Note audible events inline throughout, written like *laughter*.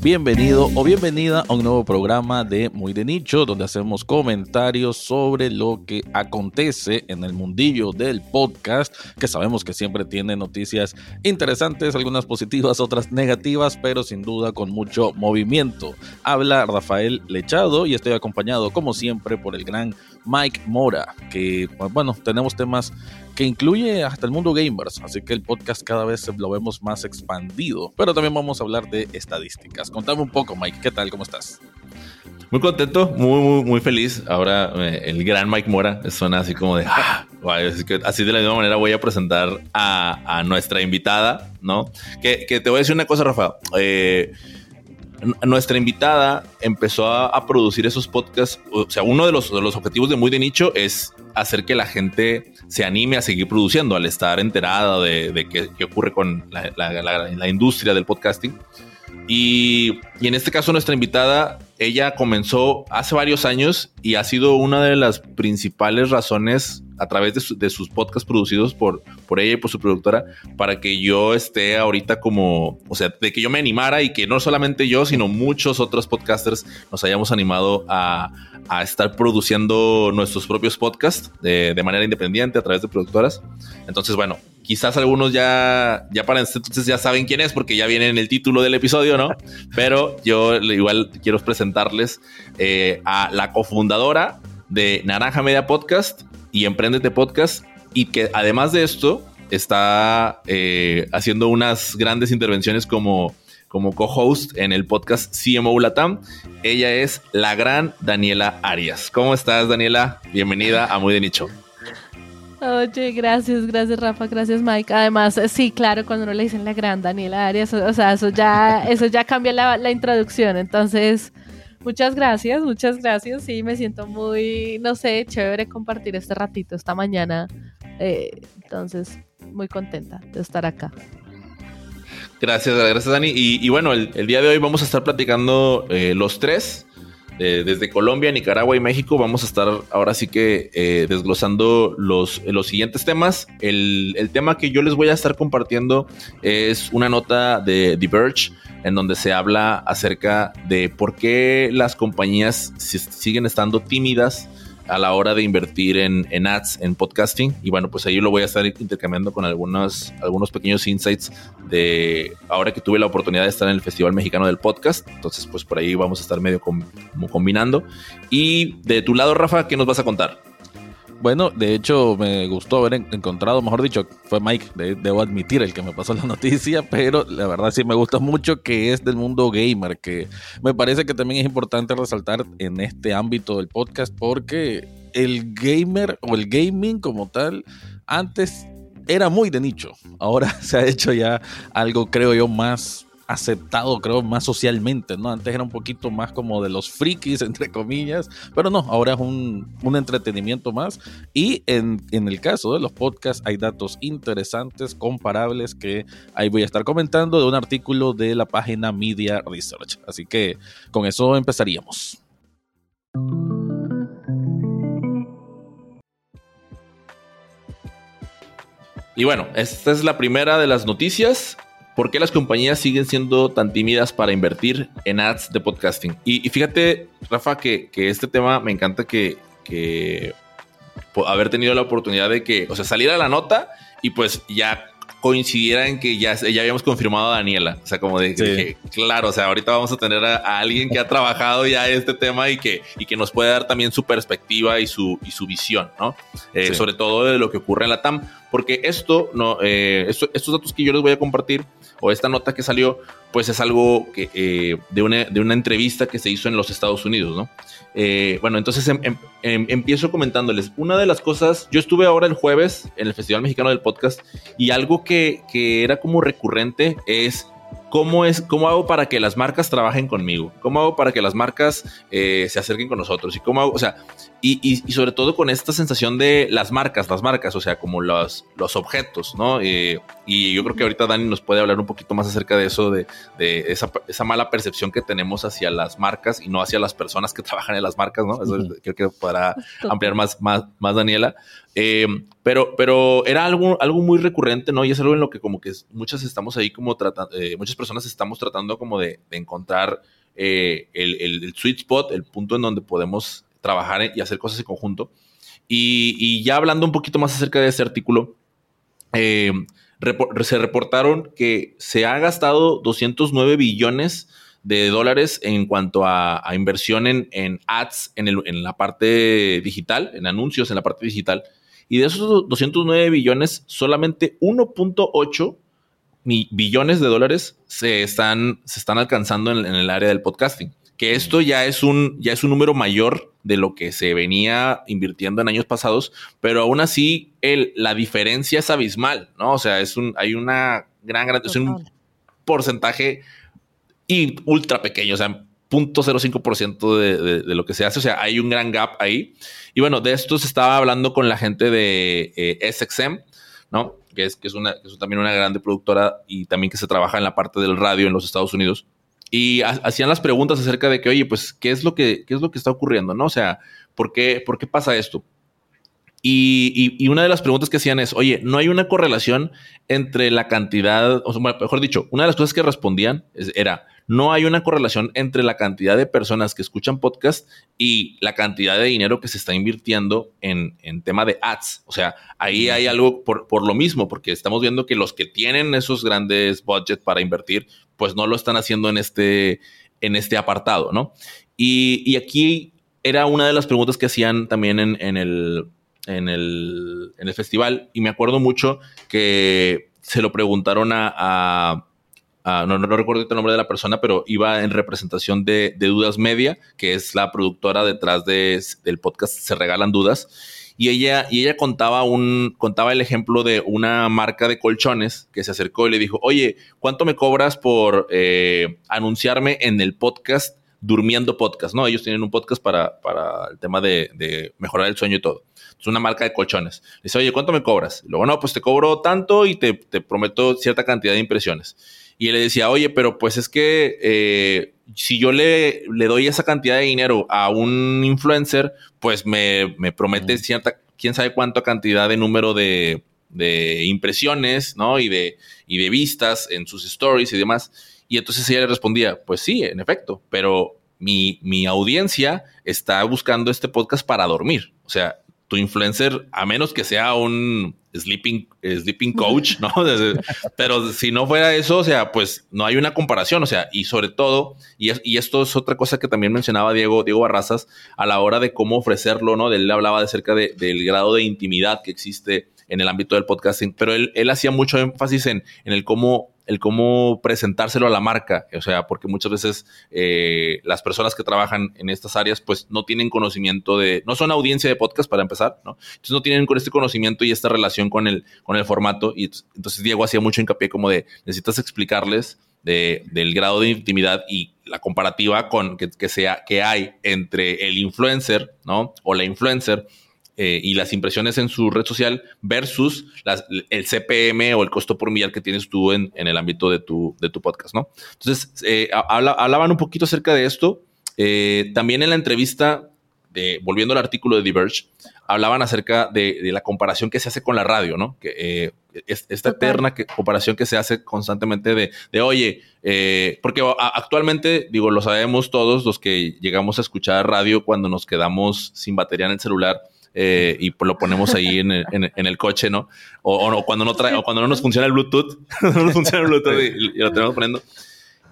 Bienvenido o bienvenida a un nuevo programa de Muy de Nicho, donde hacemos comentarios sobre lo que acontece en el mundillo del podcast, que sabemos que siempre tiene noticias interesantes, algunas positivas, otras negativas, pero sin duda con mucho movimiento. Habla Rafael Lechado y estoy acompañado, como siempre, por el gran Mike Mora, que, bueno, tenemos temas que incluye hasta el mundo gamers, así que el podcast cada vez lo vemos más expandido, pero también vamos a hablar de estadísticas. Contame un poco, Mike, ¿qué tal? ¿Cómo estás? Muy contento, muy, muy, muy feliz. Ahora eh, el gran Mike Mora suena así como de, ah, así, de la misma manera voy a presentar a, nuestra invitada, ¿no? Que, te voy a decir una cosa, Rafa. Eh, nuestra invitada empezó a, producir esos podcasts. O sea, uno de los, de los, objetivos de Muy de Nicho es hacer que la gente se anime a seguir produciendo al estar enterada de, qué, ocurre con la, la, industria del podcasting. Y, en este caso nuestra invitada, ella comenzó hace varios años y ha sido una de las principales razones a través de, sus podcasts producidos por, por ella y por su productora para que yo esté ahorita como, o sea, de que yo me animara y que no solamente yo, sino muchos otros podcasters nos hayamos animado a, a estar produciendo nuestros propios podcasts de, de, manera independiente a través de productoras. Entonces, bueno, quizás algunos ya, ya para entonces ya saben quién es porque ya viene en el título del episodio, ¿no? Pero yo igual quiero presentarles eh, a la cofundadora de Naranja Media Podcast y Emprendete Podcast y que además de esto está eh, haciendo unas grandes intervenciones como, como co-host en el podcast CMO Latam. Ella es la gran Daniela Arias. ¿Cómo estás, Daniela? Bienvenida a Muy de Nicho. Oye, gracias, gracias Rafa, gracias Mike. Además, eh, sí, claro, cuando uno le dicen la gran Daniela Arias, o sea, eso ya, *laughs* eso ya cambia la, la introducción. Entonces, Muchas gracias, muchas gracias. Sí, me siento muy, no sé, chévere compartir este ratito esta mañana. Eh, entonces, muy contenta de estar acá. Gracias, gracias Dani. Y, bueno, el, día de hoy vamos a estar platicando eh, los tres. Eh, desde Colombia, Nicaragua y México vamos a estar ahora sí que desglosando los, los siguientes temas. El, el, tema que yo les voy a estar compartiendo es una nota de The Verge en donde se habla acerca de por qué las compañías siguen estando tímidas a la hora de invertir en, ads, en podcasting. Y bueno, pues ahí lo voy a estar intercambiando con algunos, algunos pequeños insights de ahora que tuve la oportunidad de estar en el Festival Mexicano del Podcast. Entonces, pues por ahí vamos a estar medio como combinando. Y de tu lado, Rafa, ¿qué nos vas a contar? Bueno, de hecho me gustó haber encontrado, mejor dicho, fue Mike, debo admitir el que me pasó la *laughs* noticia, pero la verdad sí me gusta mucho que es del mundo gamer, que me parece que también es importante resaltar en este ámbito del podcast porque el gamer o el gaming como tal antes era muy de nicho, ahora *laughs* se ha hecho ya algo creo yo más aceptado, creo, más socialmente, ¿no? Antes era un poquito más como de los frikis, *laughs* entre comillas, pero no, ahora es un, entretenimiento más. Y en, en, el caso de los podcasts hay datos interesantes, comparables, que ahí voy a estar comentando de un artículo de la página Media Research. Así que con eso empezaríamos. Y bueno, esta es la primera de las noticias. ¿Por qué las compañías siguen siendo tan tímidas para invertir en ads de podcasting? Y, fíjate, Rafa, que, este tema me encanta que, haber tenido la oportunidad de que, o sea, salir a la nota y pues ya coincidiera en que ya, ya habíamos confirmado a Daniela. O sea, como de que, claro, o sea, ahorita vamos a tener a, alguien que ha trabajado ya este tema y que, y que nos puede dar también su perspectiva y su, y su visión, ¿no? Eh, sobre todo de lo que ocurre en la TAM. Porque esto, no, eh, estos datos que yo les voy a compartir o esta nota que salió, pues es algo que, eh, de, una, de una entrevista que se hizo en los Estados Unidos, ¿no? Eh, bueno, entonces em, em, em, empiezo comentándoles. Una de las cosas, yo estuve ahora el jueves en el Festival Mexicano del Podcast y algo que, que era como recurrente es ¿Cómo, es, ¿Cómo hago para que las marcas trabajen conmigo? ¿Cómo hago para que las marcas eh, se acerquen con nosotros? ¿Y cómo hago? O sea, y, y, sobre todo con esta sensación de las marcas, las marcas, o sea, como los, los objetos, ¿no? Eh, y yo creo que ahorita Dani nos puede hablar un poquito más acerca de eso, de, de esa, esa, mala percepción que tenemos hacia las marcas y no hacia las personas que *laughs* trabajan en las marcas, ¿no? Eso creo que podrá ampliar más, más, más Daniela. Eh, pero, pero era algo, algo muy recurrente, ¿no? Y es algo en lo que como que muchas estamos ahí como tratando, eh, muchas personas estamos tratando como de, encontrar el, el, sweet spot, el punto en donde podemos trabajar y hacer cosas en conjunto. Y, y ya hablando un poquito más acerca de ese artículo, eh, se reportaron que se ha gastado 209 billones de dólares en cuanto a, inversión en, ads en, la parte digital, en anuncios en la parte digital. Y de esos 209 billones, solamente 1.8 billones de dólares se están, se están alcanzando en, el área del podcasting. Que esto ya es un, ya es un número mayor de lo que se venía invirtiendo en años pasados, pero aún así el, la diferencia es abismal, ¿no? O sea, es un, hay una gran, gran es un porcentaje y ultra pequeño, o sea, 0.05% de, de, de, lo que se hace, o sea, hay un gran gap ahí. Y bueno, de esto se estaba hablando con la gente de eh, SXM, ¿no? Que es, que es, una, que es también una grande productora y también que se trabaja en la parte del radio en los Estados Unidos y hacían las preguntas acerca de que, oye, pues, ¿qué es lo que, qué es lo que está ocurriendo? ¿No? O sea, ¿por qué, por qué pasa esto? Y, y, una de las preguntas que hacían es, oye, ¿no hay una correlación entre la cantidad, o mejor dicho, una de las cosas que respondían era, no hay una correlación entre la cantidad de personas que escuchan podcast y la cantidad de dinero que se está invirtiendo en, en tema de ads. O sea, ahí hay algo por, por, lo mismo, porque estamos viendo que los que tienen esos grandes budgets para invertir, pues no lo están haciendo en este, en este apartado, ¿no? Y, y aquí era una de las preguntas que hacían también en, en el en el, en el festival y me acuerdo mucho que se lo preguntaron a, no, no, recuerdo el nombre de la persona, pero iba en representación de, Dudas Media, que es la productora detrás de, del podcast Se Regalan Dudas. Y ella, y ella contaba, un, contaba el ejemplo de una marca de colchones que se acercó y le dijo, oye, ¿cuánto me cobras por eh, anunciarme en el podcast Durmiendo Podcast? ¿no? Ellos tienen un podcast para, para el tema de, mejorar el sueño y todo es una marca de colchones. Le dice, oye, ¿cuánto me cobras? luego, no, pues te cobro tanto y te, prometo cierta cantidad de impresiones. Y él le decía, oye, pero pues es que eh, si yo le, le doy esa cantidad de dinero a un influencer, pues me, promete cierta, quién sabe cuánta cantidad de número de, impresiones, ¿no? Y de, y de vistas en sus stories y demás. Y entonces ella le respondía, pues sí, en efecto, pero mi, mi audiencia está buscando este podcast para dormir. O sea, tu influencer, a menos que sea un sleeping, sleeping coach, ¿no? *laughs* Pero si no fuera eso, o sea, pues no hay una comparación, o sea, y sobre todo, y, y esto es otra cosa que también mencionaba Diego, Diego Barrazas, a la hora de cómo ofrecerlo, ¿no? De él hablaba de cerca del grado de intimidad que existe en el ámbito del podcasting, pero él, él hacía mucho énfasis en, en el cómo el cómo presentárselo a la marca, o sea, porque muchas veces eh, las personas que trabajan en estas áreas pues no tienen conocimiento de, no son audiencia de podcast para empezar, ¿no? Entonces no tienen con este conocimiento y esta relación con el, con el formato y entonces Diego hacía mucho hincapié como de necesitas explicarles de, del grado de intimidad y la comparativa con que, que, sea, que hay entre el influencer, ¿no? O la influencer eh, y las impresiones en su red social versus el CPM o el costo por millar que tienes tú en, el ámbito de tu, de tu podcast, ¿no? Entonces, eh, hablaban un poquito acerca de esto. Eh, también en la entrevista, de, volviendo al artículo de Diverge, hablaban acerca de, la comparación que se hace con la radio, ¿no? Que esta eterna comparación que se hace constantemente de, de oye, porque actualmente, digo, lo sabemos todos los que llegamos a escuchar radio cuando nos quedamos sin batería en el celular eh, y lo ponemos ahí en el, coche, ¿no? O, cuando no trae, o cuando no nos funciona el Bluetooth, *laughs* no nos funciona el Bluetooth y, lo tenemos poniendo.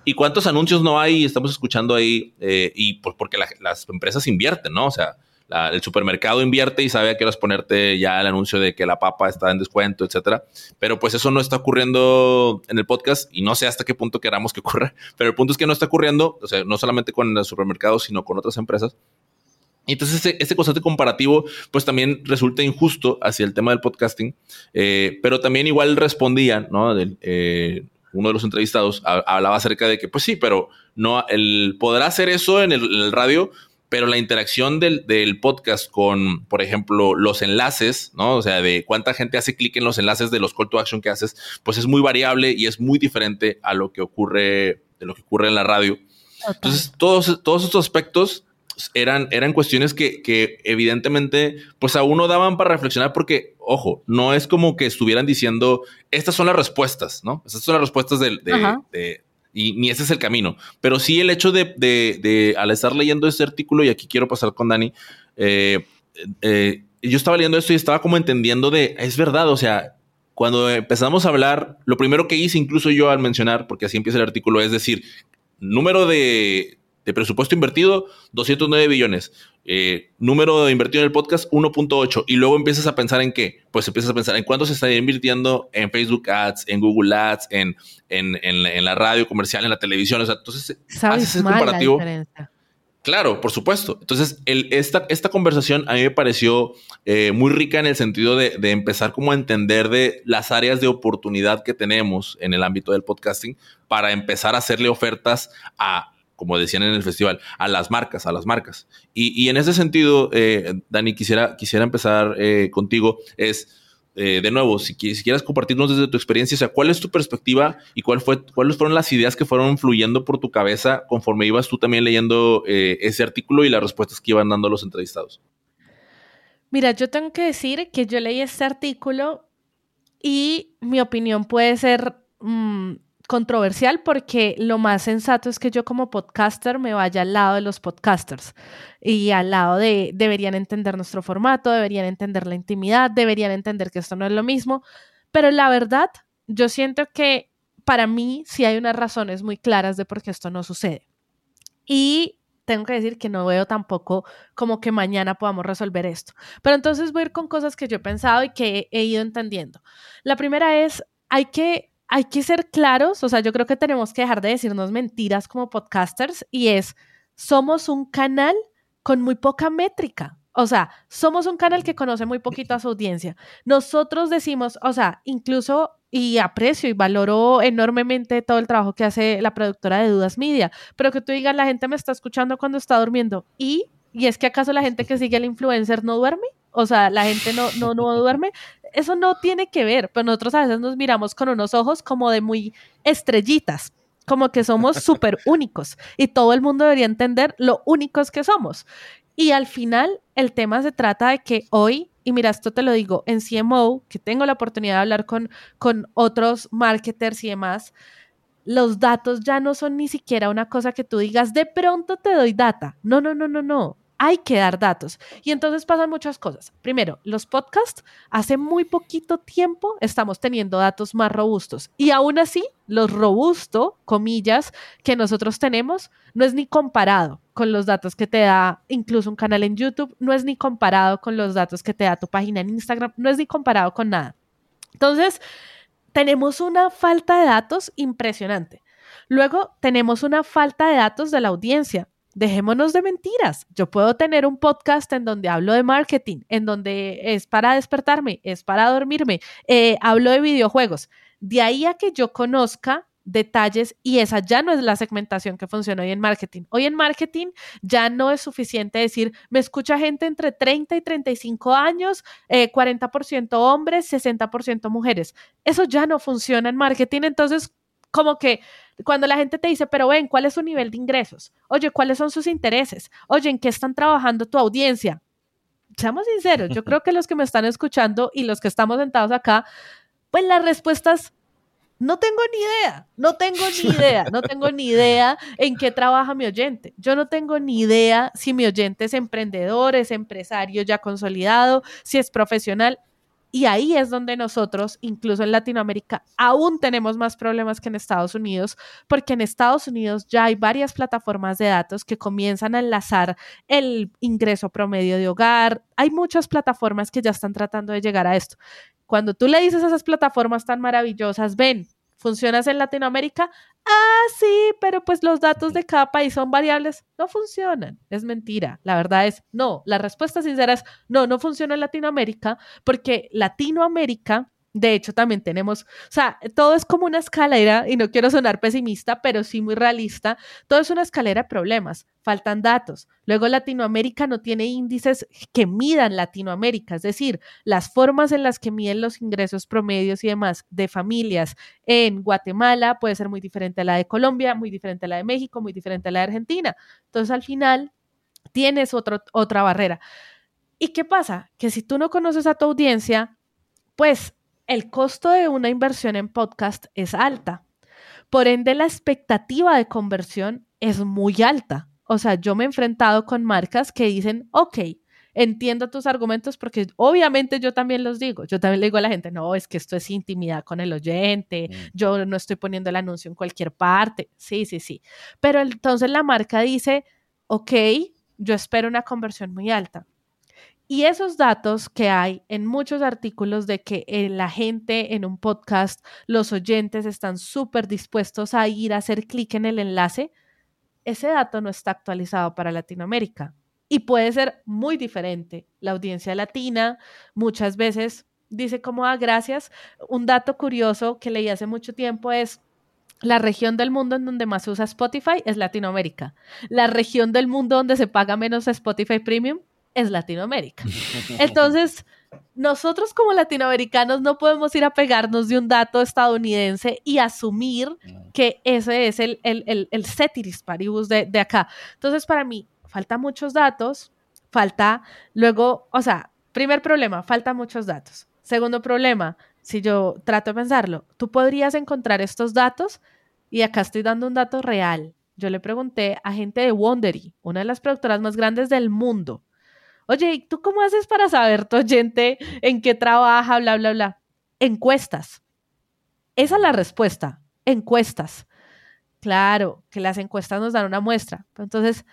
¿Y cuántos anuncios no hay? Estamos escuchando ahí eh, y porque las empresas invierten, ¿no? O sea, el supermercado invierte y sabe a qué horas ponerte ya el anuncio de que la papa está en descuento, etcétera. Pero pues eso no está ocurriendo en el podcast y no sé hasta qué punto queramos que ocurra. Pero el punto es que no está ocurriendo, o sea, no solamente con el supermercado, sino con otras empresas. Y entonces ese, este constante comparativo pues también resulta injusto hacia el tema del podcasting, eh, pero también igual respondían, ¿no? Eh, uno de los entrevistados hablaba acerca de que pues sí, pero no, el, podrá hacer eso en el, radio, pero la interacción del, podcast con, por ejemplo, los enlaces, ¿no? O sea, de cuánta gente hace clic en los enlaces de los call to action que haces, pues es muy variable y es muy diferente a lo que ocurre, de lo que ocurre en la radio. Entonces, todos, todos estos aspectos eran, eran cuestiones que, que, evidentemente, pues a uno daban para reflexionar porque, ojo, no es como que estuvieran diciendo, estas son las respuestas, ¿no? Estas son las respuestas de, de, y ni ese es el camino. Pero sí el hecho de, de al estar leyendo este artículo, y aquí quiero pasar con Dani, eh, eh, yo estaba leyendo esto y estaba como entendiendo de, es verdad, o sea, cuando empezamos a hablar, lo primero que hice incluso yo al mencionar, porque así empieza el artículo, es decir, número de, de presupuesto invertido, 209 billones. Eh, número invertido en el podcast, 1.8. Y luego empiezas a pensar en qué? Pues empiezas a pensar en cuánto se está invirtiendo en Facebook Ads, en Google Ads, en, en, en, la radio comercial, en la televisión. O sea, entonces haces ese comparativo. Claro, por supuesto. Entonces, el, esta, esta conversación a mí me pareció eh, muy rica en el sentido de, de, empezar como a entender de las áreas de oportunidad que tenemos en el ámbito del podcasting para empezar a hacerle ofertas a como decían en el festival, a las marcas, a las marcas. Y, en ese sentido, eh, Dani, quisiera, quisiera empezar eh, contigo, es, eh, de nuevo, si, si, quieres compartirnos desde tu experiencia, o sea, ¿cuál es tu perspectiva y cuál fue, cuáles fueron las ideas que fueron fluyendo por tu cabeza conforme ibas tú también leyendo ese artículo y las respuestas que iban dando los entrevistados? Mira, yo tengo que decir que yo leí este artículo y mi opinión puede ser... Mm, controversial porque lo más sensato es que yo como podcaster me vaya al lado de los podcasters y al lado de deberían entender nuestro formato, deberían entender la intimidad, deberían entender que esto no es lo mismo, pero la verdad, yo siento que para mí sí hay unas razones muy claras de por qué esto no sucede. Y tengo que decir que no veo tampoco como que mañana podamos resolver esto. Pero entonces voy a ir con cosas que yo he pensado y que he ido entendiendo. La primera es, hay que hay que ser claros, o sea, yo creo que tenemos que dejar de decirnos mentiras como podcasters y es, somos un canal con muy poca métrica. O sea, somos un canal que conoce muy poquito a su audiencia. Nosotros decimos, o sea, incluso y aprecio y valoro enormemente todo el trabajo que hace la productora de Dudas Media, pero que tú digas, la gente me está escuchando cuando está durmiendo y ¿Y es que acaso la gente que sigue al influencer no duerme? O sea, la gente no, no, no duerme. Eso no tiene que ver, pero nosotros a veces nos miramos con unos ojos como de muy estrellitas, como que somos *laughs* súper únicos y todo el mundo debería entender lo únicos que somos. Y al final, el tema se trata de que hoy, y mira, esto te lo digo en CMO, que tengo la oportunidad de hablar con, con otros marketers y demás, los datos ya no son ni siquiera una cosa que tú digas, de pronto te doy data. No, no, no, no, no hay que dar datos. Y entonces pasan muchas cosas. Primero, los podcasts, hace muy poquito tiempo estamos teniendo datos más robustos. Y aún así, los robusto, comillas, que nosotros tenemos, no es ni comparado con los datos que te da incluso un canal en YouTube, no es ni comparado con los datos que te da tu página en Instagram, no es ni comparado con nada. Entonces, tenemos una falta de datos impresionante. Luego, tenemos una falta de datos de la audiencia dejémonos de mentiras. Yo puedo tener un podcast en donde hablo de marketing, en donde es para despertarme, es para dormirme, eh, hablo de videojuegos. De ahí a que yo conozca detalles y esa ya no es la segmentación que funciona hoy en marketing. Hoy en marketing ya no es suficiente decir, me escucha gente entre 30 y 35 años, 40% eh, hombres, 60% mujeres. Eso ya no funciona en marketing, entonces como que cuando la gente te dice, pero ven, ¿cuál es su nivel de ingresos? Oye, ¿cuáles son sus intereses? Oye, ¿en qué están trabajando tu audiencia? Seamos sinceros, yo *laughs* creo que los que me están escuchando y los que estamos sentados acá, pues las respuestas no tengo ni idea, no tengo ni *laughs* idea, no tengo ni idea en qué trabaja mi oyente. Yo no tengo ni idea si mi oyente es emprendedor, es empresario ya consolidado, si es profesional. Y ahí es donde nosotros, incluso en Latinoamérica, aún tenemos más problemas que en Estados Unidos, porque en Estados Unidos ya hay varias plataformas de datos que comienzan a enlazar el ingreso promedio de hogar. Hay muchas plataformas que ya están tratando de llegar a esto. Cuando tú le dices a esas plataformas tan maravillosas, ven, ¿Funcionas en Latinoamérica? Ah, sí, pero pues los datos de cada país son variables. No funcionan. Es mentira. La verdad es no. La respuesta sincera es no, no funciona en Latinoamérica porque Latinoamérica de hecho, también tenemos, o sea, todo es como una escalera, y no quiero sonar pesimista, pero sí muy realista, todo es una escalera de problemas, faltan datos. Luego Latinoamérica no tiene índices que midan Latinoamérica, es decir, las formas en las que miden los ingresos promedios y demás de familias en Guatemala puede ser muy diferente a la de Colombia, muy diferente a la de México, muy diferente a la de Argentina. Entonces, al final, tienes otra barrera. ¿Y qué pasa? Que si tú no conoces a tu audiencia, pues el costo de una inversión en podcast es alta. Por ende, la expectativa de conversión es muy alta. O sea, yo me he enfrentado con marcas que dicen, ok, entiendo tus argumentos porque obviamente yo también los digo. Yo también le digo a la gente, no, es que esto es intimidad con el oyente, mm. yo no estoy poniendo el anuncio en cualquier parte. Sí, sí, sí. Pero entonces la marca dice, ok, yo espero una conversión muy alta. Y esos datos que hay en muchos artículos de que eh, la gente en un podcast, los oyentes están súper dispuestos a ir a hacer clic en el enlace, ese dato no está actualizado para Latinoamérica y puede ser muy diferente. La audiencia latina muchas veces dice como, ah, gracias. Un dato curioso que leí hace mucho tiempo es la región del mundo en donde más se usa Spotify es Latinoamérica. La región del mundo donde se paga menos Spotify Premium es Latinoamérica. Entonces, nosotros como latinoamericanos no podemos ir a pegarnos de un dato estadounidense y asumir que ese es el, el, el, ceteris paribus de, de acá. Entonces, para mí, falta muchos datos, falta luego, o sea, primer problema, falta muchos datos. Segundo problema, si yo trato de pensarlo, tú podrías encontrar estos datos y acá estoy dando un dato real. Yo le pregunté a gente de Wondery, una de las productoras más grandes del mundo. Oye, ¿y tú cómo haces para saber tu oyente en qué trabaja, bla, bla, bla? Encuestas. Esa es la respuesta. Encuestas. Claro, que las encuestas nos dan una muestra. Entonces,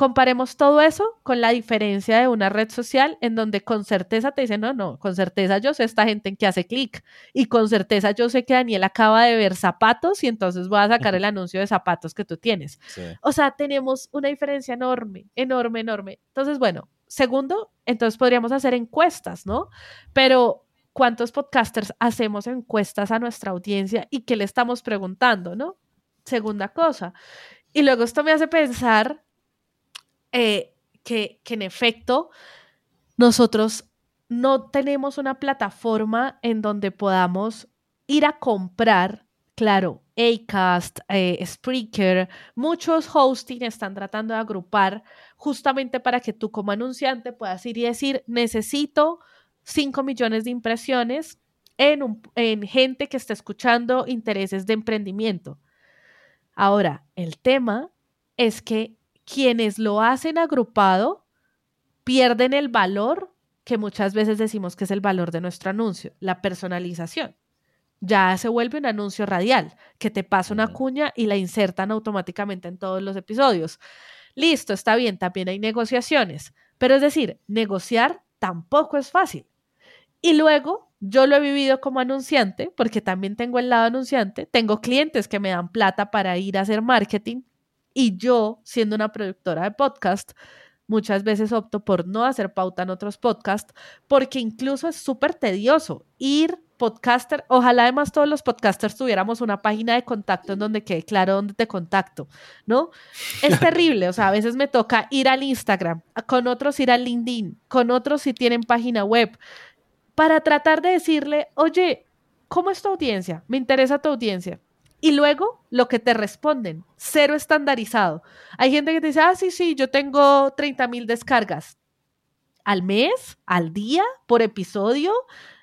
Comparemos todo eso con la diferencia de una red social en donde con certeza te dicen, no, no, con certeza yo sé esta gente en que hace clic y con certeza yo sé que Daniel acaba de ver zapatos y entonces voy a sacar el *laughs* anuncio de zapatos que tú tienes. O sea, tenemos una diferencia enorme, enorme, enorme. Entonces, bueno, segundo, entonces podríamos hacer encuestas, ¿no? Pero ¿cuántos podcasters hacemos encuestas a nuestra audiencia y qué le estamos preguntando, ¿no? Segunda cosa. Y luego esto me hace pensar eh, que, en efecto nosotros no tenemos una plataforma en donde podamos ir a comprar, claro, Acast, eh, Spreaker, muchos hosting están tratando de agrupar justamente para que tú como anunciante puedas ir y decir, necesito 5 millones de impresiones en, en gente que está escuchando intereses de emprendimiento. Ahora, el tema es que quienes lo hacen agrupado pierden el valor que muchas veces decimos que es el valor de nuestro anuncio, la personalización. Ya se vuelve un anuncio radial, que te pasa una cuña y la insertan automáticamente en todos los episodios. Listo, está bien, también hay negociaciones, pero es decir, negociar tampoco es fácil. Y luego, yo lo he vivido como anunciante, porque también tengo el lado anunciante, tengo clientes que me dan plata para ir a hacer marketing y yo, siendo una productora de podcast, muchas veces opto por no hacer pauta en otros podcasts porque incluso es súper tedioso ir podcaster, ojalá además todos los podcasters tuviéramos una página de contacto en donde quede claro dónde te contacto, ¿no? Es *laughs* terrible, o sea, a veces me toca ir al Instagram, con otros ir al LinkedIn, con otros si tienen página web, para tratar de decirle, oye, ¿cómo es tu audiencia? Me interesa tu audiencia. Y luego lo que te responden, cero estandarizado. Hay gente que te dice, ah, sí, sí, yo tengo 30 mil descargas. ¿Al mes? ¿Al día? ¿Por episodio?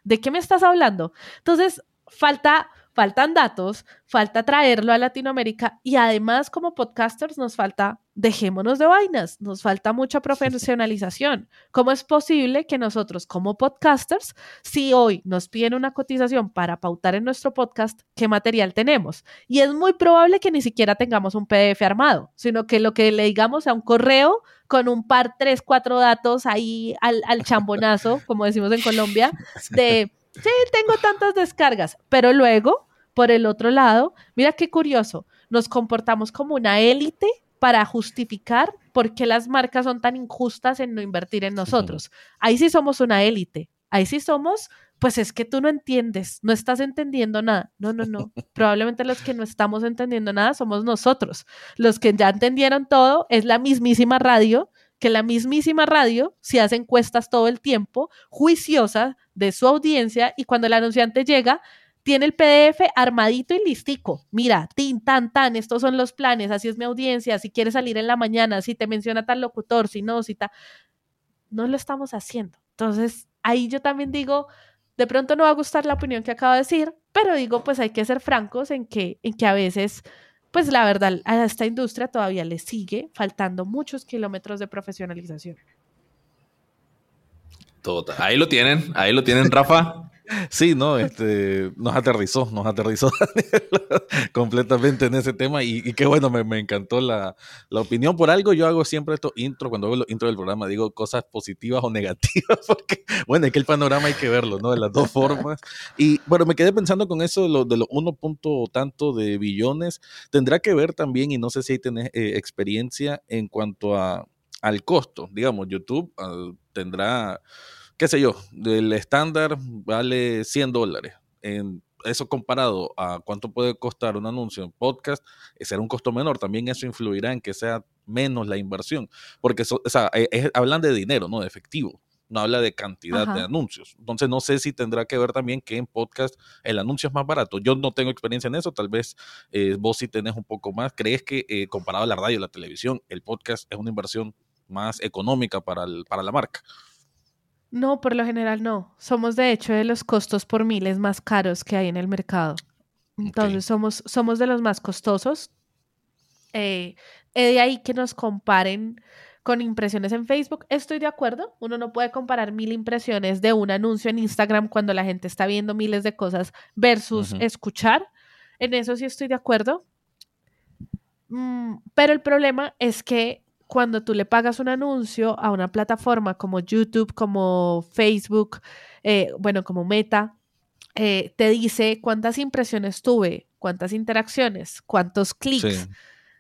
¿De qué me estás hablando? Entonces, falta faltan datos, falta traerlo a Latinoamérica y además como podcasters nos falta, dejémonos de vainas, nos falta mucha profesionalización. ¿Cómo es posible que nosotros como podcasters, si hoy nos piden una cotización para pautar en nuestro podcast, qué material tenemos? Y es muy probable que ni siquiera tengamos un PDF armado, sino que lo que le digamos sea un correo con un par, tres, cuatro datos ahí al, al chambonazo, como decimos en Colombia, *laughs* de sí, tengo tantas descargas, pero luego, por el otro lado, mira qué curioso, nos comportamos como una élite para justificar por qué las marcas son tan injustas en no invertir en nosotros. Ahí sí somos una élite, ahí sí somos, pues es que tú no entiendes, no estás entendiendo nada. No, no, no. *laughs* Probablemente los que no estamos entendiendo nada somos nosotros. Los que ya entendieron todo es la mismísima radio que la mismísima radio se hace encuestas todo el tiempo, juiciosa de su audiencia, y cuando el anunciante llega, tiene el PDF armadito y listico. Mira, tin, tan, tan, estos son los planes, así es mi audiencia, si quieres salir en la mañana, si te menciona tal locutor, si no, si tal. No lo estamos haciendo. Entonces, ahí yo también digo, de pronto no va a gustar la opinión que acabo de decir, pero digo, pues hay que ser francos en que, en que a veces pues la verdad a esta industria todavía le sigue faltando muchos kilómetros de profesionalización. Total. Ahí lo tienen, ahí lo tienen, Rafa. Sí, no, este, nos aterrizó, nos aterrizó *laughs* completamente en ese tema y, qué bueno, me, encantó la, opinión. Por algo yo hago siempre estos intro, cuando hago los intro del programa, digo cosas positivas o negativas, *laughs* porque bueno, es que el panorama hay que verlo, ¿no? De las dos formas. Y bueno, me quedé pensando con eso de los uno punto tanto de billones, tendrá que ver también, y no sé si ahí tenés eh, experiencia en cuanto a, al costo, digamos, YouTube ah, tendrá qué sé yo, el estándar vale 100 dólares. En eso comparado a cuánto puede costar un anuncio en podcast, será un costo menor. También eso influirá en que sea menos la inversión. Porque e, hablan de dinero, no de efectivo. No habla de cantidad de anuncios. Entonces no sé si tendrá que ver también que en podcast el anuncio es más barato. Yo no tengo experiencia en eso. Tal vez eh, vos sí tenés un poco más. ¿Crees que eh, comparado a la radio y la televisión, el podcast es una inversión más económica para, para la marca? No, por lo general no. Somos de hecho de los costos por miles más caros que hay en el mercado. Entonces somos, somos de los más costosos. Eh, de ahí que nos comparen con impresiones en Facebook. Estoy de acuerdo. Uno no puede comparar mil impresiones de un anuncio en Instagram cuando la gente está viendo miles de cosas versus escuchar. En eso sí estoy de acuerdo. Mm, pero el problema es que cuando tú le pagas un anuncio a una plataforma como YouTube, como Facebook, eh, bueno, como Meta, eh, te dice cuántas impresiones tuve, cuántas interacciones, cuántos clics.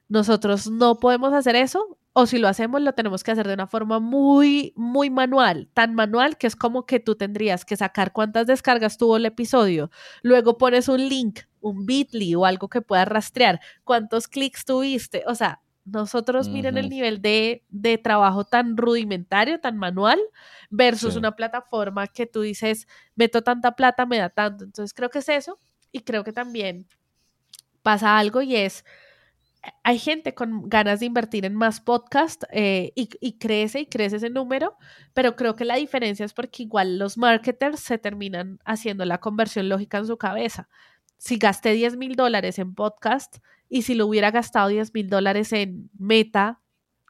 Nosotros no podemos hacer eso, o si lo hacemos, lo tenemos que hacer de una forma muy, muy manual, tan manual que es como que tú tendrías que sacar cuántas descargas tuvo el episodio, luego pones un link, un bit.ly o algo que pueda rastrear, cuántos clics tuviste, o sea, nosotros miren el nivel de, trabajo tan rudimentario, tan manual, versus una plataforma que tú dices, meto tanta plata, me da tanto. Entonces creo que es eso y creo que también pasa algo y es, hay gente con ganas de invertir en más podcast eh, y, y, crece y crece ese número, pero creo que la diferencia es porque igual los marketers se terminan haciendo la conversión lógica en su cabeza. Si gasté 10 mil dólares en podcast, y si lo hubiera gastado 10 mil dólares en meta,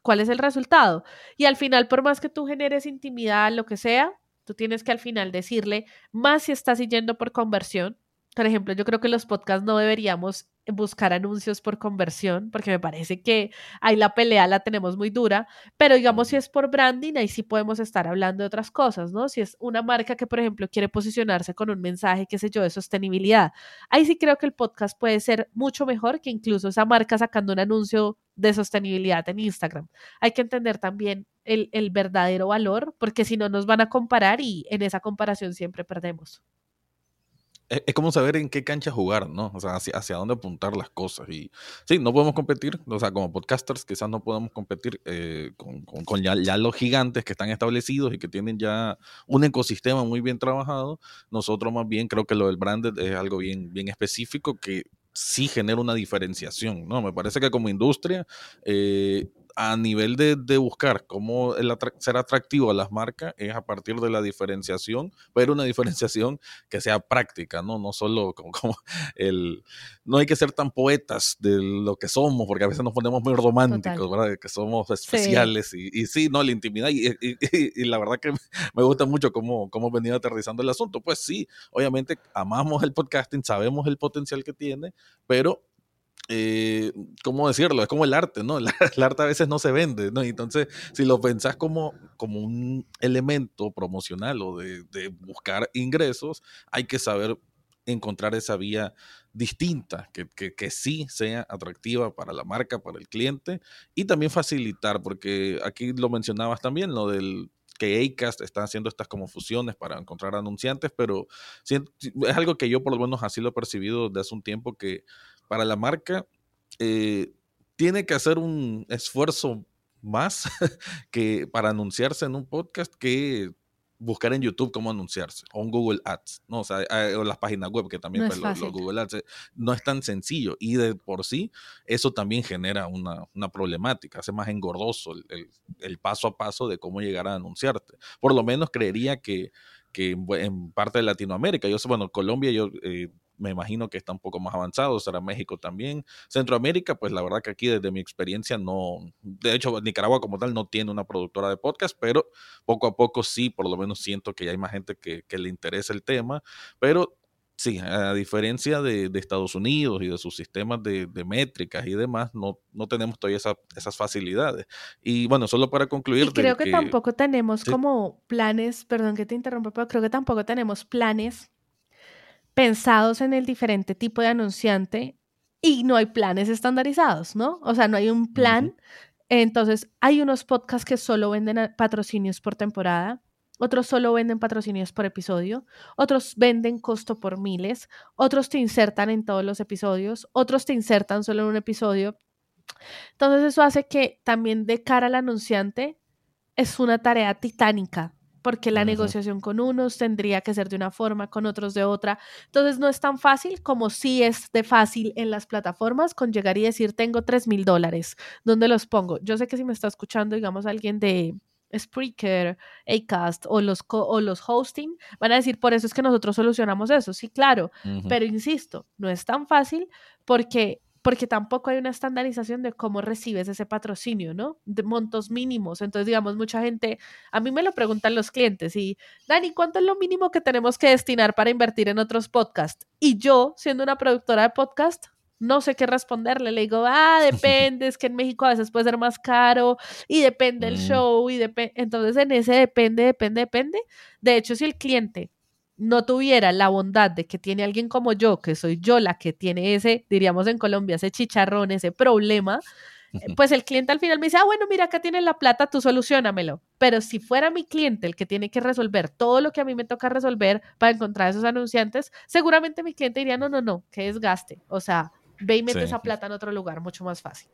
¿cuál es el resultado? Y al final, por más que tú generes intimidad, lo que sea, tú tienes que al final decirle, más si estás yendo por conversión. Por ejemplo, yo creo que los podcasts no deberíamos buscar anuncios por conversión, porque me parece que ahí la pelea la tenemos muy dura, pero digamos si es por branding, ahí sí podemos estar hablando de otras cosas, ¿no? Si es una marca que, por ejemplo, quiere posicionarse con un mensaje, qué sé yo, de sostenibilidad, ahí sí creo que el podcast puede ser mucho mejor que incluso esa marca sacando un anuncio de sostenibilidad en Instagram. Hay que entender también el, el verdadero valor, porque si no nos van a comparar y en esa comparación siempre perdemos es, como saber en qué cancha jugar, ¿no? O sea, hacia, hacia, dónde apuntar las cosas. Y sí, no podemos competir, o sea, como podcasters quizás no podemos competir eh, con, con, ya, ya, los gigantes que están establecidos y que tienen ya un ecosistema muy bien trabajado. Nosotros más bien creo que lo del branded es algo bien, bien específico que sí genera una diferenciación, ¿no? Me parece que como industria... Eh, a nivel de, buscar cómo ser atractivo a las marcas es a partir de la diferenciación, pero una *laughs* diferenciación que sea práctica, ¿no? No solo como, como el... No hay que ser tan poetas de lo que somos, porque a veces nos ponemos muy románticos, ¿verdad? Que somos especiales Y, y, sí, ¿no? La intimidad y, y, la verdad que me gusta mucho cómo, cómo venido aterrizando el asunto. Pues sí, obviamente amamos el podcasting, sabemos el potencial que tiene, pero eh, ¿cómo decirlo? Es como el arte, ¿no? *laughs* El, arte a veces no se vende, ¿no? Entonces, si lo pensás como, como un elemento promocional o de, buscar ingresos, hay que saber encontrar esa vía distinta, que, que, sí sea atractiva para la marca, para el cliente y también facilitar, porque aquí lo mencionabas también, lo del que Acast está haciendo estas como fusiones para encontrar anunciantes, pero es algo que yo por lo menos así lo he percibido desde hace un tiempo que para la marca eh, tiene que hacer un esfuerzo más *laughs* que para anunciarse en un podcast que buscar en YouTube cómo anunciarse, o en Google Ads, ¿no? O sea, eh, o las páginas web, que también pues, los, Google Ads, eh, no es tan sencillo. Y de por sí, eso también genera una, una problemática, hace más engordoso el, el, paso a paso de cómo llegar a anunciarte. Por lo menos creería que, que en, parte de Latinoamérica, yo sé, bueno, Colombia, yo... Eh, me imagino que está un poco más avanzado, será México también. Centroamérica, pues la verdad que aquí desde mi experiencia no, de hecho Nicaragua como tal no tiene una productora de podcast, pero poco a poco sí, por lo menos siento que ya hay más gente que, le interesa el tema, pero sí, a diferencia de, Estados Unidos y de sus sistemas de, métricas y demás, no, no tenemos todavía esas facilidades. Y bueno, solo para concluir. creo que, tampoco tenemos como planes, perdón que te interrumpa, pero creo que tampoco tenemos planes pensados en el diferente tipo de anunciante y no hay planes estandarizados, ¿no? O sea, no hay un plan. Entonces, hay unos podcasts que solo venden patrocinios por temporada, otros solo venden patrocinios por episodio, otros venden costo por miles, otros te insertan en todos los episodios, otros te insertan solo en un episodio. Entonces, eso hace que también de cara al anunciante es una tarea titánica porque la negociación con unos tendría que ser de una forma, con otros de otra. Entonces no es tan fácil como si es de fácil en las plataformas con llegar y decir, tengo 3 mil dólares, ¿dónde los pongo? Yo sé que si me está escuchando, digamos, alguien de Spreaker, Acast o los, o los hosting, van a decir, por eso es que nosotros solucionamos eso. Sí, claro, pero insisto, no es tan fácil porque porque tampoco hay una estandarización de cómo recibes ese patrocinio, ¿no? De montos mínimos. Entonces, digamos, mucha gente, a mí me lo preguntan los clientes y, Dani, ¿cuánto es lo mínimo que tenemos que destinar para invertir en otros podcasts? Y yo, siendo una productora de podcast, no sé qué responderle. Le digo, ah, *laughs* depende, es que en México a veces puede ser más caro y depende el mm. show y depende. Entonces, en ese depende, depende, depende. De hecho, si el cliente no tuviera la bondad de que tiene alguien como yo, que soy yo la que tiene ese, diríamos en Colombia, ese chicharrón, ese problema, pues el cliente al final me dice, ah, bueno, mira, acá tienes la plata, tú solucionamelo. Pero si fuera mi cliente el que tiene que resolver todo lo que a mí me toca resolver para encontrar esos anunciantes, seguramente mi cliente diría, no, no, no, que desgaste. O sea, ve y mete esa plata en otro lugar, mucho más fácil.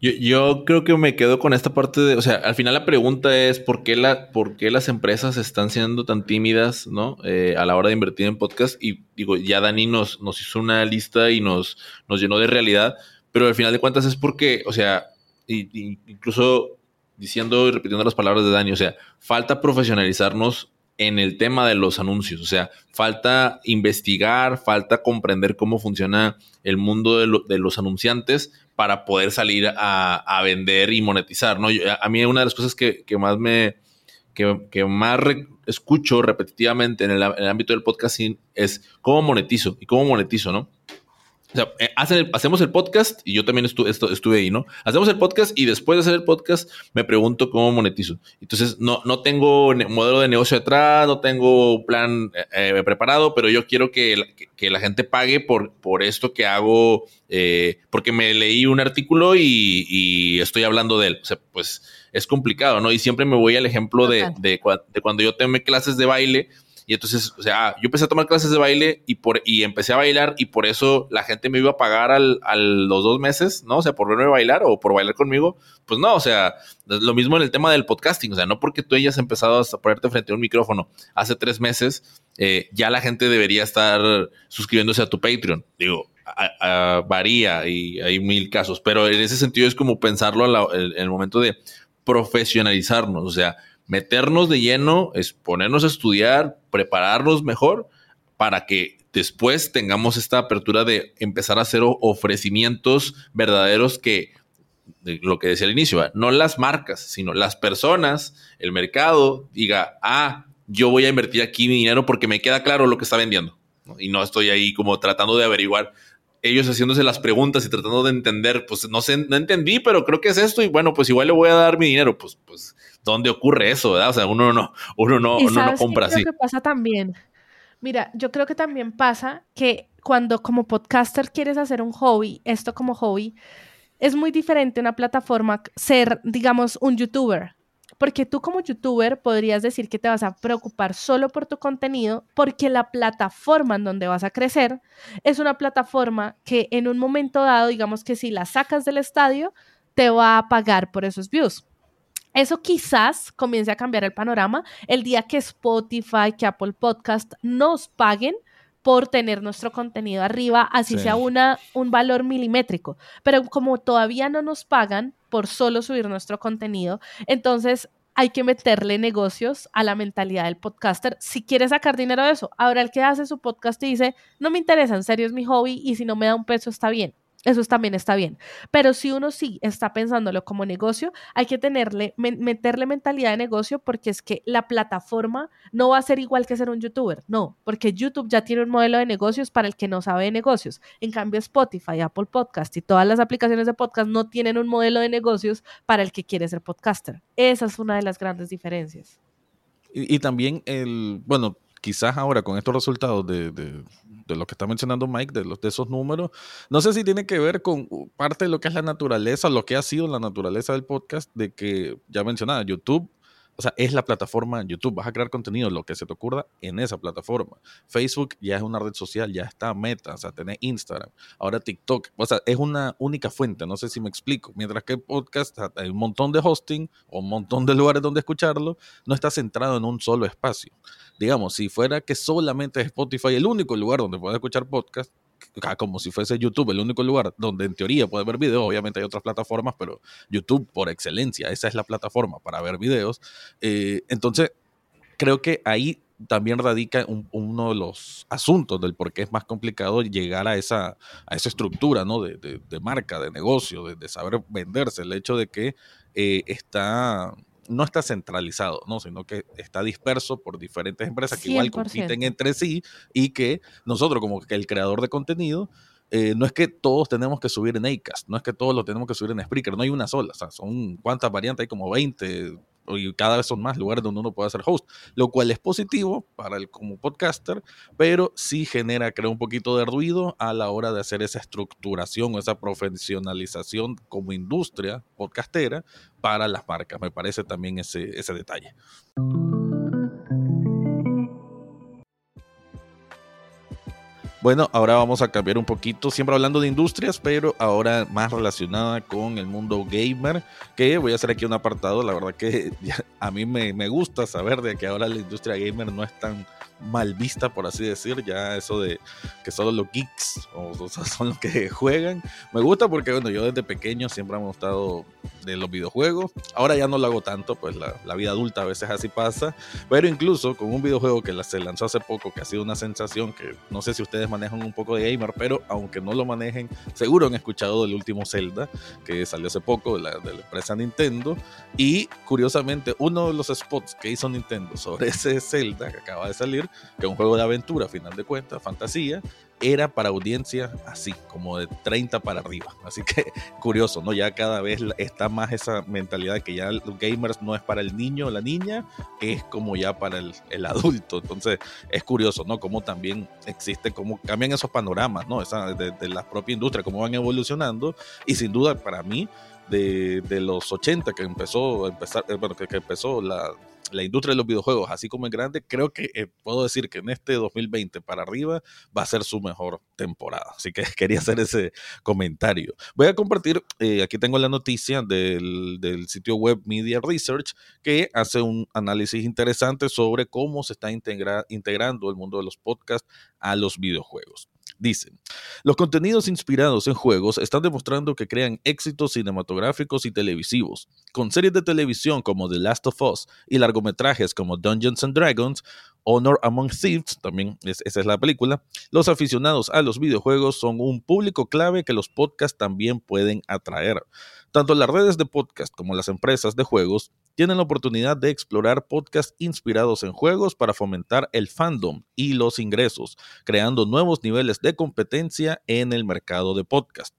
Yo, creo que me quedo con esta parte de, o sea, al final la pregunta es por qué, la, por qué las empresas están siendo tan tímidas, ¿no? Eh, a la hora de invertir en podcast. Y digo, ya Dani nos, nos hizo una lista y nos, nos llenó de realidad, pero al final de cuentas es porque, o sea, incluso diciendo y repitiendo las palabras de Dani, o sea, falta profesionalizarnos en el tema de los anuncios. O sea, falta investigar, falta comprender cómo funciona el mundo de, los anunciantes para poder salir a, vender y monetizar. ¿no? a mí una de las cosas que, más me que, más escucho repetitivamente en el, ámbito del podcasting es cómo monetizo y cómo monetizo, ¿no? O sea, eh, hacemos el podcast y yo también estuve ahí, ¿no? Hacemos el podcast y después de hacer el podcast me pregunto cómo monetizo. Entonces, no, no tengo modelo de negocio detrás, no tengo plan eh, eh, preparado, pero yo quiero que la, que, la, gente pague por, por esto que hago, porque me leí un artículo y, y, estoy hablando de él. O sea, pues es complicado, ¿no? Y siempre me voy al ejemplo de, de, de cuando yo tomé clases de baile y entonces, o sea, yo empecé a tomar clases de baile y, por, y empecé a bailar y por eso la gente me iba a pagar al, los dos meses, ¿no? O sea, por verme bailar o por bailar conmigo. Pues no, o sea, lo mismo en el tema del podcasting. O sea, no porque tú hayas empezado a ponerte frente a un micrófono hace tres meses, eh, ya la gente debería estar suscribiéndose a tu Patreon. Digo, varía y hay mil casos, pero en ese sentido es como pensarlo en el momento de profesionalizarnos. O sea, meternos de lleno, es ponernos a estudiar, prepararnos mejor para que después tengamos esta apertura de empezar a hacer ofrecimientos verdaderos que, lo que decía al inicio, no las marcas, sino las personas, el mercado, diga, ah, yo voy a invertir aquí mi dinero porque me queda claro lo que está vendiendo. Y no estoy ahí como tratando de averiguar, ellos haciéndose las preguntas y tratando de entender, pues no sé, no entendí, pero creo que es esto y bueno, pues igual le voy a dar mi dinero, pues, pues, ¿dónde ocurre eso? ¿verdad? O sea, uno no, uno no, uno no compra así. Creo que pasa también. Mira, yo creo que también pasa que cuando como podcaster quieres hacer un hobby, esto como hobby, es muy diferente una plataforma ser, digamos, un youtuber. Porque tú como youtuber podrías decir que te vas a preocupar solo por tu contenido porque la plataforma en donde vas a crecer es una plataforma que en un momento dado, digamos que si la sacas del estadio, te va a pagar por esos views. Eso quizás comience a cambiar el panorama el día que Spotify, que Apple Podcast nos paguen por tener nuestro contenido arriba, así sea una, un valor milimétrico. Pero como todavía no nos pagan por solo subir nuestro contenido, entonces hay que meterle negocios a la mentalidad del podcaster si quiere sacar dinero de eso. Ahora el que hace su podcast y dice, no me interesa, en serio es mi hobby y si no me da un peso está bien. Eso también está bien. Pero si uno sí está pensándolo como negocio, hay que tenerle, meterle mentalidad de negocio porque es que la plataforma no va a ser igual que ser un youtuber. No, porque YouTube ya tiene un modelo de negocios para el que no sabe de negocios. En cambio, Spotify, Apple Podcast y todas las aplicaciones de podcast no tienen un modelo de negocios para el que quiere ser podcaster. Esa es una de las grandes diferencias. Y, también el, bueno, quizás ahora con estos resultados de, de, lo que está mencionando Mike, de, los, de esos números, no sé si tiene que ver con parte de lo que es la naturaleza, lo que ha sido la naturaleza del podcast, de que ya mencionaba, YouTube o sea, es la plataforma YouTube. Vas a crear contenido, lo que se te ocurra en esa plataforma. Facebook ya es una red social, ya está Meta, o sea, tenés Instagram. Ahora TikTok. O sea, es una única fuente, no sé si me explico. Mientras que podcast hay un montón de hosting o un montón de *laughs* lugares donde escucharlo, no está centrado en un solo espacio. Digamos, si fuera que solamente Spotify el único lugar donde puedes escuchar podcast, como si fuese YouTube el único lugar donde en teoría puedes ver videos, obviamente hay otras plataformas, pero YouTube por excelencia, esa es la plataforma para ver videos. Eh, entonces, creo que ahí también radica uno de los asuntos del por qué es más complicado llegar a esa, a esa estructura ¿no? de, de, marca, de negocio, de, saber venderse. El hecho de que eh, está no está centralizado, ¿no? sino que está disperso por diferentes empresas que igual compiten entre sí y que nosotros como que el creador de contenido, eh, no es que todos tenemos que subir en Acast, no es que todos lo tenemos que subir en Spreaker, no hay una sola, o sea, son cuántas variantes, hay como 20, y cada vez son más lugares donde uno puede hacer host, lo cual es positivo para el como podcaster, pero sí genera, creo, un poquito de ruido a la hora de hacer esa estructuración o esa profesionalización como industria podcastera para las marcas. Me parece también ese, ese detalle. Bueno, ahora vamos a cambiar un poquito, siempre hablando de industrias, pero ahora más relacionada con el mundo gamer, que voy a hacer aquí un apartado, la verdad que *laughs* a mí me, me gusta saber de que ahora la industria gamer no es tan mal vista, por así decir, ya eso de que solo los geeks o, *laughs* son los que juegan. Me gusta porque, bueno, yo desde pequeño siempre me ha gustado de los videojuegos. Ahora ya no lo hago tanto, pues la, vida adulta a veces así pasa. Pero incluso con un videojuego que se lanzó hace poco, que ha sido una sensación, que no sé si ustedes manejan un poco de gamer, pero aunque no lo manejen, seguro han escuchado del último Zelda, que salió hace poco la, de la empresa Nintendo. Y curiosamente, uno de los spots que hizo Nintendo sobre ese Zelda que acaba de salir que es un juego de aventura, a final de cuentas, fantasía, era para audiencia así, como de 30 para arriba. Así que *laughs* curioso, ¿no? Ya cada vez está más esa mentalidad que ya los gamers no es para el niño o la niña, es como ya para el, adulto. Entonces es curioso, ¿no? Cómo también existe, cómo cambian esos panoramas, ¿no? Esa, de, de la propia industria, cómo van evolucionando. Y sin duda, para mí, de, de, los 80 que empezó, empezar, eh, bueno, que, que empezó la, la industria de los videojuegos, así como en grande, creo que eh, puedo decir que en este 2020 para arriba va a ser su mejor temporada. Así que *laughs* quería hacer ese comentario. Voy a compartir, eh, aquí tengo la noticia del, del, sitio web Media Research que hace un análisis interesante sobre cómo se está integra integrando el mundo de los podcasts a los videojuegos. Dice, los contenidos inspirados en juegos están demostrando que crean éxitos cinematográficos y televisivos. Con series de televisión como The Last of Us y largometrajes como Dungeons and Dragons, Honor Among Thieves, también esa es la película, los aficionados a los videojuegos son un público clave que los podcasts también pueden atraer. Tanto las redes de podcast como las empresas de juegos tienen la oportunidad de explorar podcasts inspirados en juegos para fomentar el fandom y los ingresos, creando nuevos niveles de competencia en el mercado de podcast.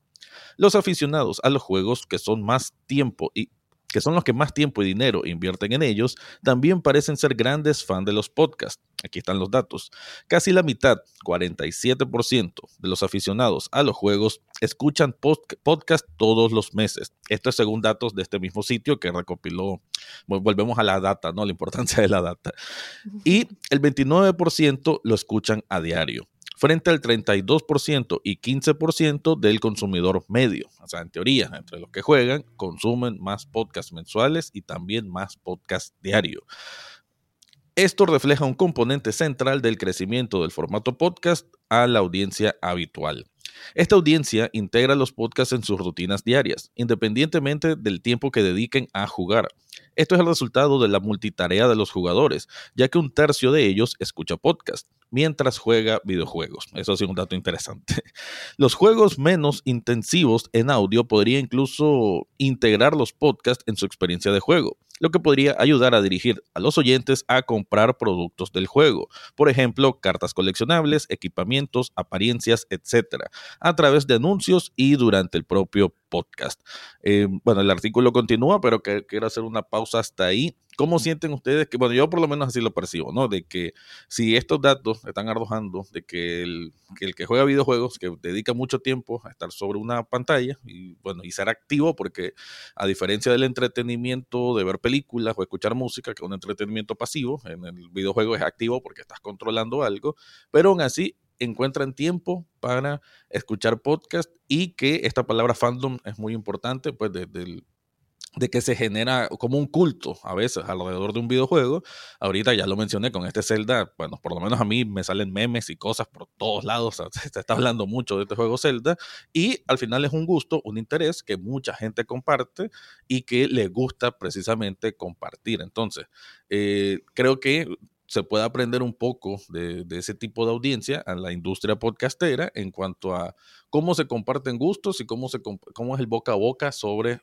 Los aficionados a los juegos que son más tiempo y que son los que más tiempo y dinero invierten en ellos, también parecen ser grandes fans de los podcasts. Aquí están los datos. Casi la mitad, 47% de los aficionados a los juegos escuchan podcast todos los meses. Esto es según datos de este mismo sitio que recopiló, volvemos a la data, ¿no? La importancia de la data. Y el 29% lo escuchan a diario. Frente al 32% y 15% del consumidor medio. O sea, en teoría, entre los que juegan, consumen más podcasts mensuales y también más podcasts diarios. Esto refleja un componente central del crecimiento del formato podcast a la audiencia habitual. Esta audiencia integra los podcasts en sus rutinas diarias, independientemente del tiempo que dediquen a jugar. Esto es el resultado de la multitarea de los jugadores, ya que un tercio de ellos escucha podcast mientras juega videojuegos. Eso es un dato interesante. *laughs* Los juegos menos intensivos en audio podría incluso integrar los podcasts en su experiencia de juego lo que podría ayudar a dirigir a los oyentes a comprar productos del juego, por ejemplo, cartas coleccionables, equipamientos, apariencias, etc., a través de anuncios y durante el propio podcast. Eh, bueno, el artículo continúa, pero quiero hacer una pausa hasta ahí ¿Cómo sienten ustedes que, bueno, yo por lo menos así lo percibo, ¿no? De que si estos datos están arrojando de que el, que juega videojuegos, que dedica mucho tiempo a estar sobre una pantalla y, bueno, y ser activo, porque a diferencia del entretenimiento de ver películas o escuchar música, que es un entretenimiento pasivo, en el videojuego es activo porque estás controlando algo, pero aún así encuentran tiempo para escuchar podcast y que esta palabra fandom es muy importante, pues desde el de que se genera como un culto a veces alrededor de un videojuego. Ahorita ya lo mencioné con este Zelda, bueno, por lo menos a mí me salen memes y cosas por todos lados, *laughs* se está hablando mucho de este juego Zelda y al final es un gusto, un interés que mucha gente comparte y que le gusta precisamente compartir. Entonces, eh, creo que se puede aprender un poco de, ese tipo de audiencia a la industria podcastera en cuanto a cómo se comparten gustos y cómo, se, cómo es el boca a boca sobre,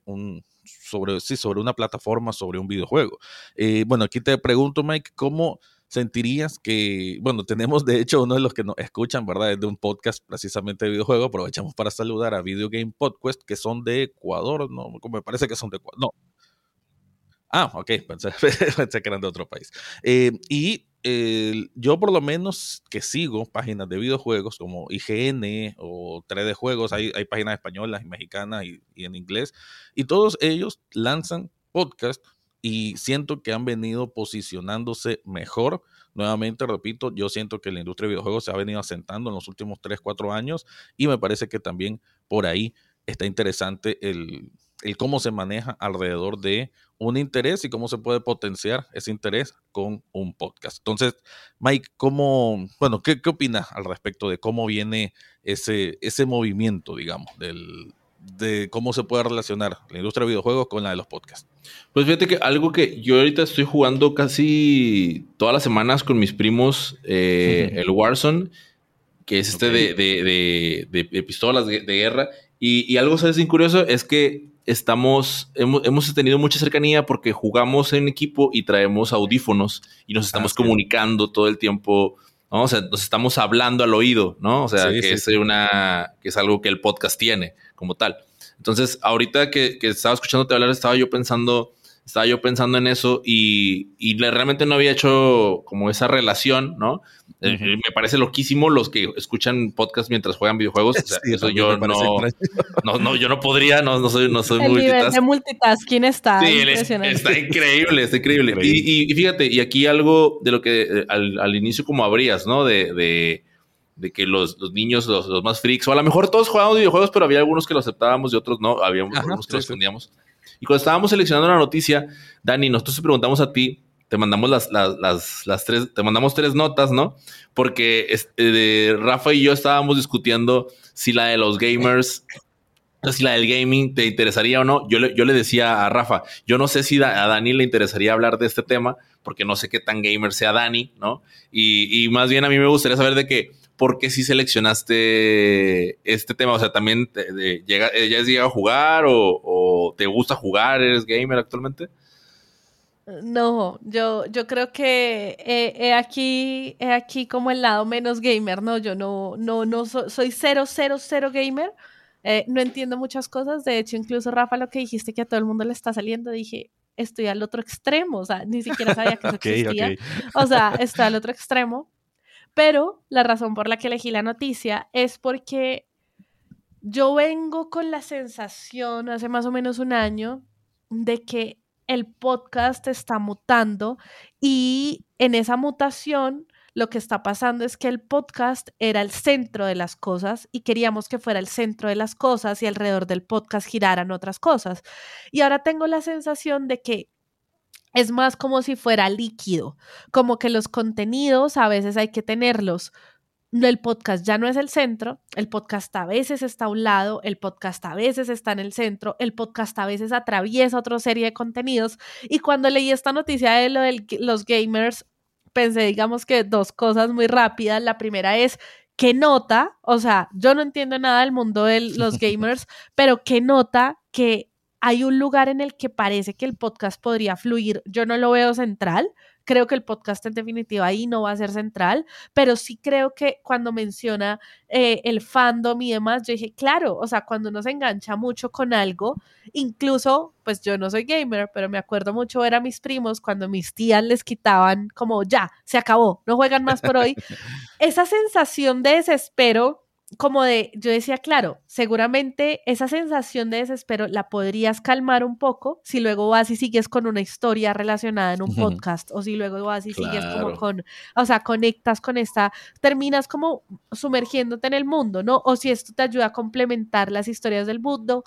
sobre, sí, sobre una plataforma, sobre un videojuego. Eh, bueno, aquí te pregunto, Mike, ¿cómo sentirías que, bueno, tenemos de hecho uno de los que nos escuchan, ¿verdad? Es de un podcast precisamente de videojuegos. Aprovechamos para saludar a Video Game Podcast, que son de Ecuador, ¿no? Me parece que son de Ecuador. No, Ah, ok, *laughs* pensé, que eran de otro país. Eh, y yo por lo menos que sigo páginas de videojuegos como IGN o 3D Juegos, hay, hay páginas españolas y mexicanas y, y, en inglés, y todos ellos lanzan podcast y siento que han venido posicionándose mejor. Nuevamente, repito, yo siento que la industria de videojuegos se ha venido asentando en los últimos 3, 4 años y me parece que también por ahí está interesante el, el cómo se maneja alrededor de un interés y cómo se puede potenciar ese interés con un podcast. Entonces, Mike, ¿cómo, bueno, qué, qué opinas al respecto de cómo viene ese, ese movimiento, digamos, del, de cómo se puede relacionar la industria de videojuegos con la de los podcasts? Pues fíjate que algo que yo ahorita estoy jugando casi todas las semanas con mis primos, eh, el Warzone, que es este de, de, de, pistolas de, guerra. Y, y algo, ¿sabes? curioso es que estamos, hemos, tenido mucha cercanía porque jugamos en equipo y traemos audífonos y nos estamos comunicando todo el tiempo, ¿no? O sea, nos estamos hablando al oído, ¿no? O sea, que, es una, que es algo que el podcast tiene como tal. Entonces, ahorita que, que estaba escuchándote hablar, estaba yo pensando estaba yo pensando en eso y, y realmente no había hecho como esa relación, ¿no? Eh, me parece loquísimo los que escuchan podcast mientras juegan videojuegos. eso yo no, no, yo no podría, no, no soy, no soy El nivel de multitasking está sí, impresionante. Está increíble, está increíble. Y, y, fíjate, y aquí algo de lo que eh, al, al inicio como abrías, ¿no? De, de, de que los, los niños, los, los, más freaks, o a lo mejor todos jugábamos videojuegos, pero había algunos que lo aceptábamos y otros no, había algunos que lo escondíamos. Y cuando estábamos seleccionando la noticia, Dani, nosotros te preguntamos a ti, te mandamos las, tres, te mandamos tres notas, ¿no? Porque este, Rafa y yo estábamos discutiendo si la de los gamers, si la del gaming te interesaría o no. Yo le, decía a Rafa, yo no sé si a Dani le interesaría hablar de este tema, porque no sé qué tan gamer sea Dani, ¿no? Y más bien a mí me gustaría saber de qué ¿por qué sí seleccionaste este tema? O sea, ¿también te, llega, ya has llegado a jugar o, te gusta jugar? ¿Eres gamer actualmente? No, yo, yo creo que he, aquí, he aquí como el lado menos gamer, ¿no? Yo no, no, no soy cero, cero, cero gamer. Eh, no entiendo muchas cosas. De hecho, incluso Rafa, lo que dijiste que a todo el mundo le está saliendo, dije, estoy al otro extremo. O sea, ni siquiera sabía que eso *laughs* existía. O sea, estoy al otro extremo. Pero la razón por la que elegí la noticia es porque yo vengo con la sensación hace más o menos un año de que el podcast está mutando y en esa mutación lo que está pasando es que el podcast era el centro de las cosas y queríamos que fuera el centro de las cosas y alrededor del podcast giraran otras cosas. Y ahora tengo la sensación de que es más como si fuera líquido, como que los contenidos a veces hay que tenerlos el podcast ya no es el centro, el podcast a veces está a un lado, el podcast a veces está en el centro, el podcast a veces atraviesa otra serie de contenidos. Y cuando leí esta noticia de lo de los gamers, pensé, digamos que dos cosas muy rápidas. La primera es, ¿qué nota? O sea, yo no entiendo nada del mundo de los *laughs* gamers, pero ¿qué nota que hay un lugar en el que parece que el podcast podría fluir? Yo no lo veo central Creo que el podcast en definitiva ahí no va a ser central, pero sí creo que cuando menciona eh, el fandom y demás, yo dije, claro, o sea, cuando uno se engancha mucho con algo, incluso, pues yo no soy gamer, pero me acuerdo mucho ver a mis primos cuando mis tías les quitaban como, ya, se acabó, no juegan más por hoy. *laughs* Esa sensación de desespero como de, yo decía, claro, seguramente esa sensación de desespero la podrías calmar un poco si luego vas y sigues con una historia relacionada en un podcast o si luego vas y sigues como con, o sea, conectas con esta, terminas como sumergiéndote en el mundo, ¿no? O si esto te ayuda a complementar las historias del mundo,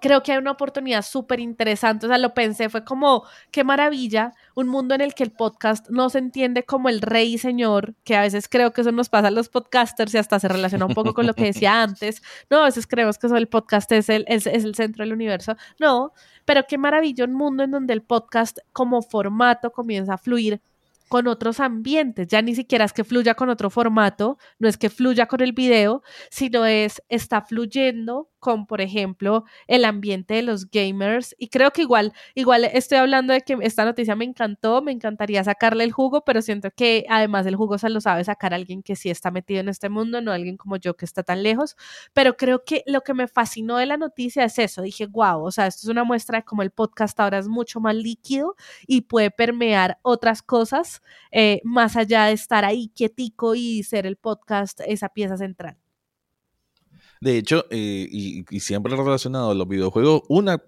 creo que hay una oportunidad súper interesante. O sea, lo pensé, fue como, qué maravilla, un mundo en el que el podcast no se entiende como el rey y señor, que a veces creo que eso nos pasa a los podcasters y hasta se relaciona un poco con lo que decía *laughs* antes. No, a veces creemos que eso el podcast es el, es, es el centro del universo. No, pero qué maravilla un mundo en donde el podcast como formato comienza a fluir con otros ambientes. Ya ni siquiera es que fluya con otro formato, no es que fluya con el video, sino es, está fluyendo con, por ejemplo, el ambiente de los gamers. Y creo que igual, igual estoy hablando de que esta noticia me encantó, me encantaría sacarle el jugo, pero siento que además el jugo se lo sabe sacar alguien que sí está metido en este mundo, no alguien como yo que está tan lejos. Pero creo que lo que me fascinó de la noticia es eso. Dije, wow, o sea, esto es una muestra de cómo el podcast ahora es mucho más líquido y puede permear otras cosas eh, más allá de estar ahí quietico y ser el podcast esa pieza central. De hecho, eh, y, siempre relacionado a los videojuegos, una,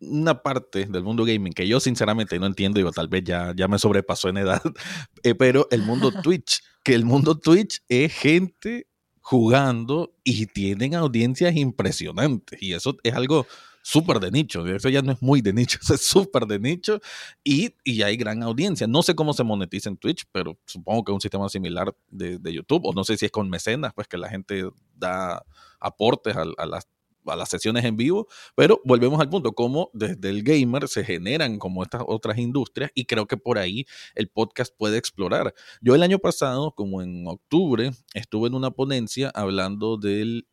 una parte del mundo gaming que yo sinceramente no entiendo, digo, tal vez ya, ya me sobrepasó en edad, *laughs* eh, pero el mundo *laughs* Twitch, que el mundo Twitch es gente jugando y tienen audiencias impresionantes. Y eso es algo súper de nicho. Eso ya no es muy de nicho, *laughs* es súper de nicho y, y, hay gran audiencia. No sé cómo se monetiza en Twitch, pero supongo que es un sistema similar de, de YouTube, o no sé si es con mecenas, pues que la gente da aportes a, las a las sesiones en vivo, pero volvemos al punto, como desde el gamer se generan como estas otras industrias y creo que por ahí el podcast puede explorar. Yo el año pasado, como en octubre, estuve en una ponencia hablando del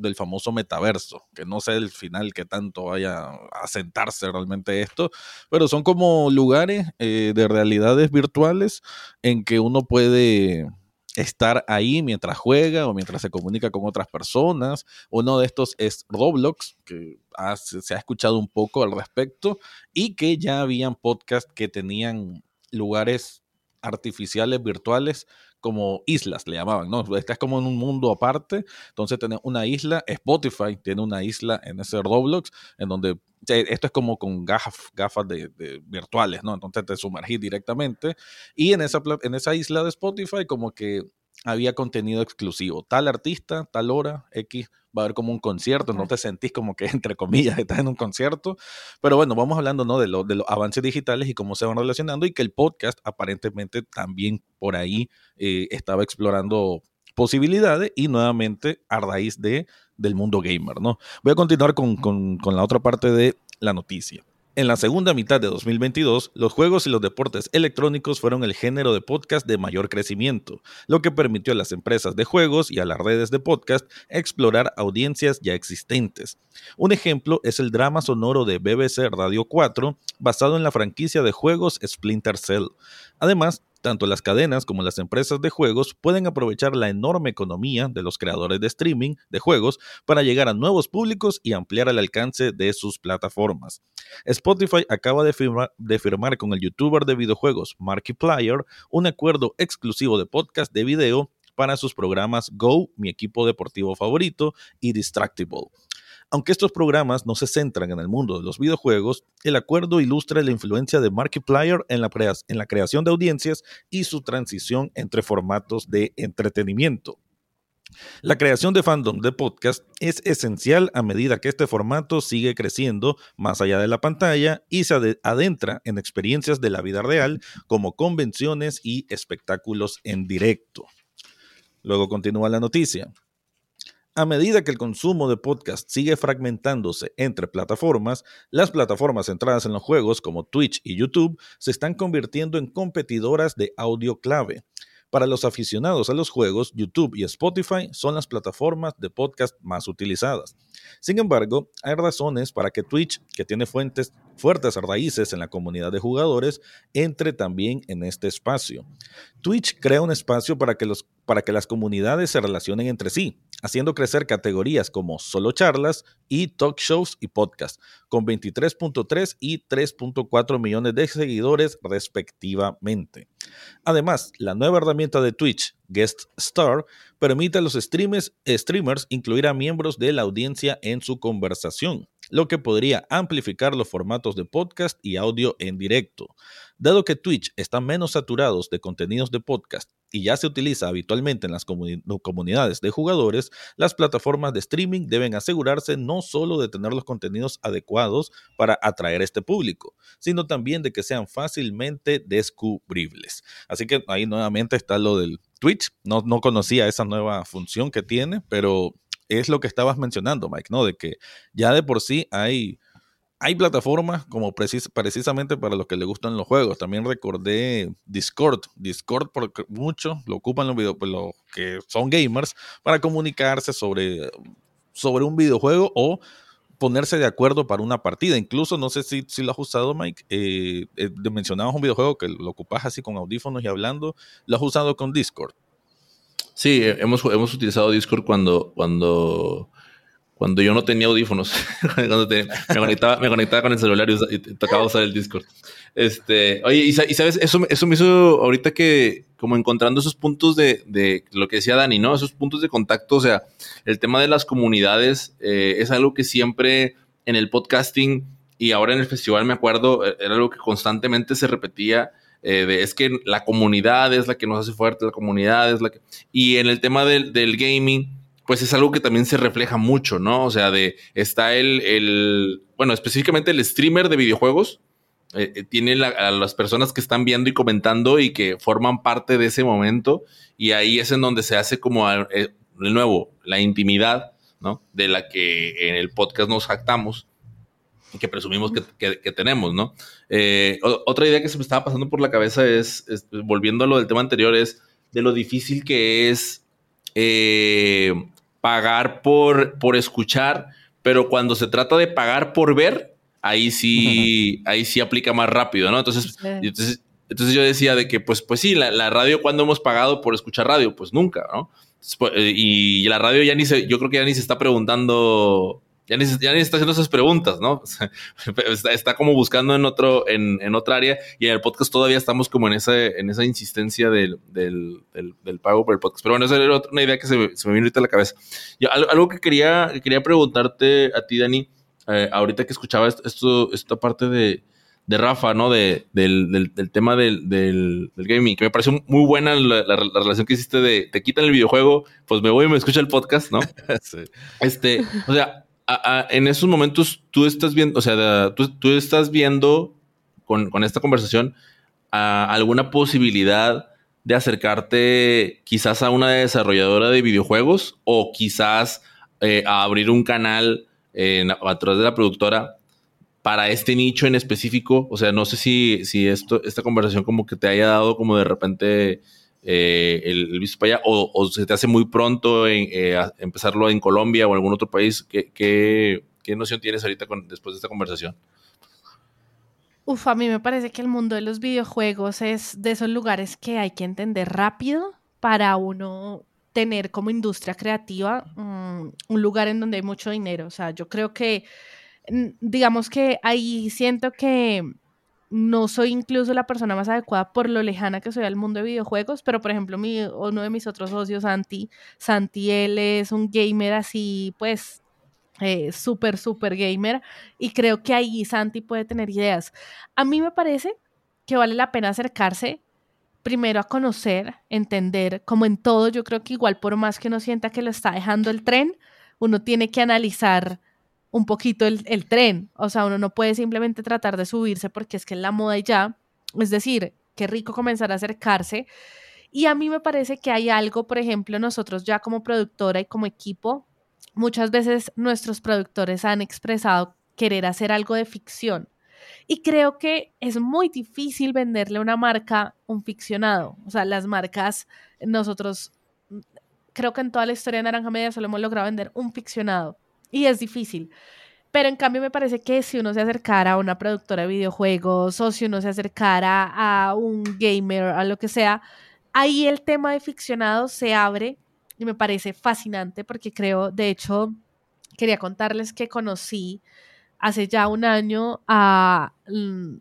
del famoso metaverso, que no sé el final que tanto vaya a sentarse realmente esto, pero son como lugares eh, de realidades virtuales en que uno puede estar ahí mientras juega o mientras se comunica con otras personas. Uno de estos es Roblox, que se ha escuchado un poco al respecto, y que ya habían podcasts que tenían lugares artificiales virtuales como islas, le llamaban, ¿no? Estás como en un mundo aparte, entonces tenés una isla, Spotify tiene una isla en ese Roblox, en donde esto es como con gafas, gafas de, virtuales, ¿no? Entonces te sumergís directamente y en esa, en esa isla de Spotify como que había contenido exclusivo. Tal artista, tal hora, X, va a haber como un concierto, no te sentís como que, *laughs* entre comillas, estás en un concierto. Pero bueno, vamos hablando ¿no? de, de los avances digitales y cómo se van relacionando y que el podcast aparentemente también por ahí eh, estaba explorando posibilidades y nuevamente a raíz de, del mundo gamer, ¿no? Voy a continuar con, con, con la otra parte de la noticia. En la segunda mitad de 2022, los juegos y los deportes electrónicos fueron el género de podcast de mayor crecimiento, lo que permitió a las empresas de juegos y a las redes de podcast explorar audiencias ya existentes. Un ejemplo es el drama sonoro de BBC Radio 4, basado en la franquicia de juegos Splinter Cell. Además, tanto las cadenas como las empresas de juegos pueden aprovechar la enorme economía de los creadores de streaming de juegos para llegar a nuevos públicos y ampliar el alcance de sus plataformas. Spotify acaba de, firmar con el youtuber de videojuegos Markiplier un acuerdo exclusivo de podcast de video para sus programas Go, mi equipo deportivo favorito, y Distractible. Aunque estos programas no se centran en el mundo de los videojuegos, el acuerdo ilustra la influencia de Markiplier en la, creación de audiencias y su transición entre formatos de entretenimiento. La creación de fandom de podcast es esencial a medida que este formato sigue creciendo más allá de la pantalla y se adentra en experiencias de la vida real como convenciones y espectáculos en directo. Luego continúa la noticia. A medida que el consumo de podcast sigue fragmentándose entre plataformas, las plataformas centradas en los juegos como Twitch y YouTube se están convirtiendo en competidoras de audio clave. Para los aficionados a los juegos, YouTube y Spotify son las plataformas de podcast más utilizadas. Sin embargo, hay razones para que Twitch, que tiene fuentes, fuertes raíces en la comunidad de jugadores, entre también en este espacio. Twitch crea un espacio para que, los, para que las comunidades se relacionen entre sí, haciendo crecer categorías como solo charlas y talk shows y podcasts, con 23.3 y 3.4 millones de seguidores respectivamente. Además, la nueva herramienta de Twitch, Guest Star, permite a los streamers, streamers incluir a miembros de la audiencia en su conversación, lo que podría amplificar los formatos de podcast y audio en directo. Dado que Twitch está menos saturados de contenidos de podcast y ya se utiliza habitualmente en las comunidades de jugadores, las plataformas de streaming deben asegurarse no solo de tener los contenidos adecuados para atraer este público, sino también de que sean fácilmente descubribles. Así que ahí nuevamente está lo del Twitch. No, no conocía esa nueva función que tiene, pero es lo que estabas mencionando, Mike, ¿no? De que ya de por sí hay hay plataformas como precisamente para los que les gustan los juegos. También recordé Discord. Discord porque muchos lo ocupan los, video, que son gamers para comunicarse sobre, sobre un videojuego o ponerse de acuerdo para una partida. Incluso, no sé si, si lo has usado, Mike, eh, eh, mencionabas un videojuego que lo ocupas así con audífonos y hablando. ¿Lo has usado con Discord? Sí, hemos, hemos utilizado Discord cuando, cuando cuando yo no tenía audífonos, *laughs* cuando me, conectaba, me, conectaba, con el celular y, tocaba usar el Discord. Este, oye, y, sabes, eso, eso me hizo ahorita que, como encontrando esos puntos de, de, lo que decía Dani, ¿no? Esos puntos de contacto, o sea, el tema de las comunidades eh, es algo que siempre en el podcasting y ahora en el festival me acuerdo, eh, era algo que constantemente se repetía. Eh, de, es que la comunidad es la que nos hace fuerte, la comunidad es la que... Y en el tema del, del gaming, pues es algo que también se refleja mucho, ¿no? O sea, de está el, bueno, específicamente el streamer de videojuegos, eh, eh, tiene a las personas que están viendo y comentando y que forman parte de ese momento y ahí es en donde se hace como eh, de nuevo la intimidad, ¿no? De la que en el podcast nos jactamos y que presumimos que, tenemos, ¿no? otra idea que se me estaba pasando por la cabeza es, es, volviendo a lo del tema anterior, es de lo difícil que es pagar por, por escuchar, pero cuando se trata de pagar por ver, ahí sí, ahí sí aplica más rápido, ¿no? Entonces, entonces, entonces, yo decía de que, pues, pues sí, la, la radio, cuando hemos pagado por escuchar radio? Pues nunca, ¿no? Pues, y la radio ya ni se, yo creo que ya ni se está preguntando ya ni, ya ni está haciendo esas preguntas, ¿no? *laughs* está, está, como buscando en otro, en, en, otra área y en el podcast todavía estamos como en esa, en esa insistencia del, del, del, pago por el podcast. Pero bueno, esa era otra, una idea que se, me, se me vino ahorita a la cabeza. Yo, algo que quería, quería preguntarte a ti, Dani, eh, ahorita que escuchaba esto, esta parte de, de Rafa, ¿no? De, del, del, del tema del, del, gaming, que me pareció muy buena la, la, relación que hiciste de te quitan el videojuego, pues me voy y me escucho el podcast, ¿no? *laughs* sí. Este, o sea, en esos momentos tú estás viendo, o sea, tú, estás viendo con, esta conversación alguna posibilidad de acercarte quizás a una desarrolladora de videojuegos o quizás eh, a abrir un canal a través de la productora para este nicho en específico. O sea, no sé si, esta conversación como que te haya dado como de repente eh, el, visto para allá o, se te hace muy pronto en, eh, empezarlo en Colombia o en algún otro país? ¿Qué, qué, noción tienes ahorita con, después de esta conversación? Uf, a mí me parece que el mundo de los videojuegos es de esos lugares que hay que entender rápido para uno tener como industria creativa mm, un lugar en donde hay mucho dinero. O sea, yo creo que, mm, digamos que ahí siento que no soy incluso la persona más adecuada por lo lejana que soy al mundo de videojuegos, pero por ejemplo, mi, uno de mis otros socios, Santi, Santi, él es un gamer así, pues, eh, súper, súper gamer, y creo que ahí Santi puede tener ideas. A mí me parece que vale la pena acercarse primero a conocer, entender, como en todo, yo creo que igual por más que uno sienta que lo está dejando el tren, uno tiene que analizar un poquito el, el, tren. O sea, uno no puede simplemente tratar de subirse porque es que es la moda y ya. Es decir, qué rico comenzar a acercarse. Y a mí me parece que hay algo, por ejemplo, nosotros ya como productora y como equipo, muchas veces nuestros productores han expresado querer hacer algo de ficción. Y creo que es muy difícil venderle a una marca un ficcionado. O sea, las marcas, nosotros, creo que en toda la historia de Naranja Media solo hemos logrado vender un ficcionado. Y es difícil. Pero en cambio me parece que si uno se acercara a una productora de videojuegos o si uno se acercara a un gamer, a lo que sea, ahí el tema de ficcionado se abre y me parece fascinante porque creo, de hecho, quería contarles que conocí hace ya un año a mm,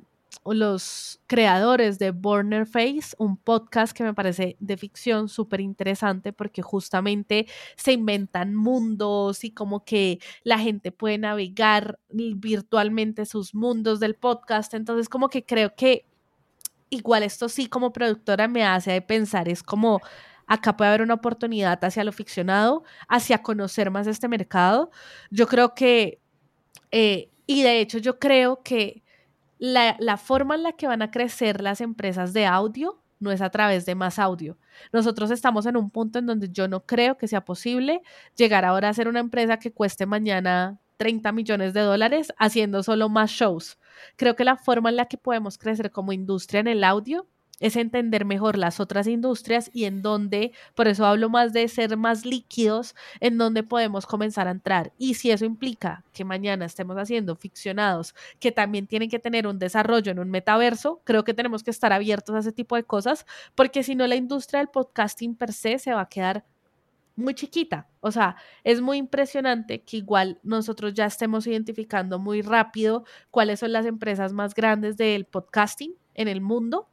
los creadores de Burner Face, un podcast que me parece de ficción súper interesante porque justamente se inventan mundos y como que la gente puede navegar virtualmente sus mundos del podcast. Entonces como que creo que igual esto sí como productora me hace pensar, es como acá puede haber una oportunidad hacia lo ficcionado, hacia conocer más este mercado. Yo creo que, eh, y de hecho yo creo que la, forma en la que van a crecer las empresas de audio no es a través de más audio. Nosotros estamos en un punto en donde yo no creo que sea posible llegar ahora a ser una empresa que cueste mañana 30 millones de dólares haciendo solo más shows. Creo que la forma en la que podemos crecer como industria en el audio es entender mejor las otras industrias y en dónde, por eso hablo más de ser más líquidos, en dónde podemos comenzar a entrar. Y si eso implica que mañana estemos haciendo ficcionados que también tienen que tener un desarrollo en un metaverso, creo que tenemos que estar abiertos a ese tipo de cosas, porque si no la industria del podcasting per se se va a quedar muy chiquita. O sea, es muy impresionante que igual nosotros ya estemos identificando muy rápido cuáles son las empresas más grandes del podcasting en el mundo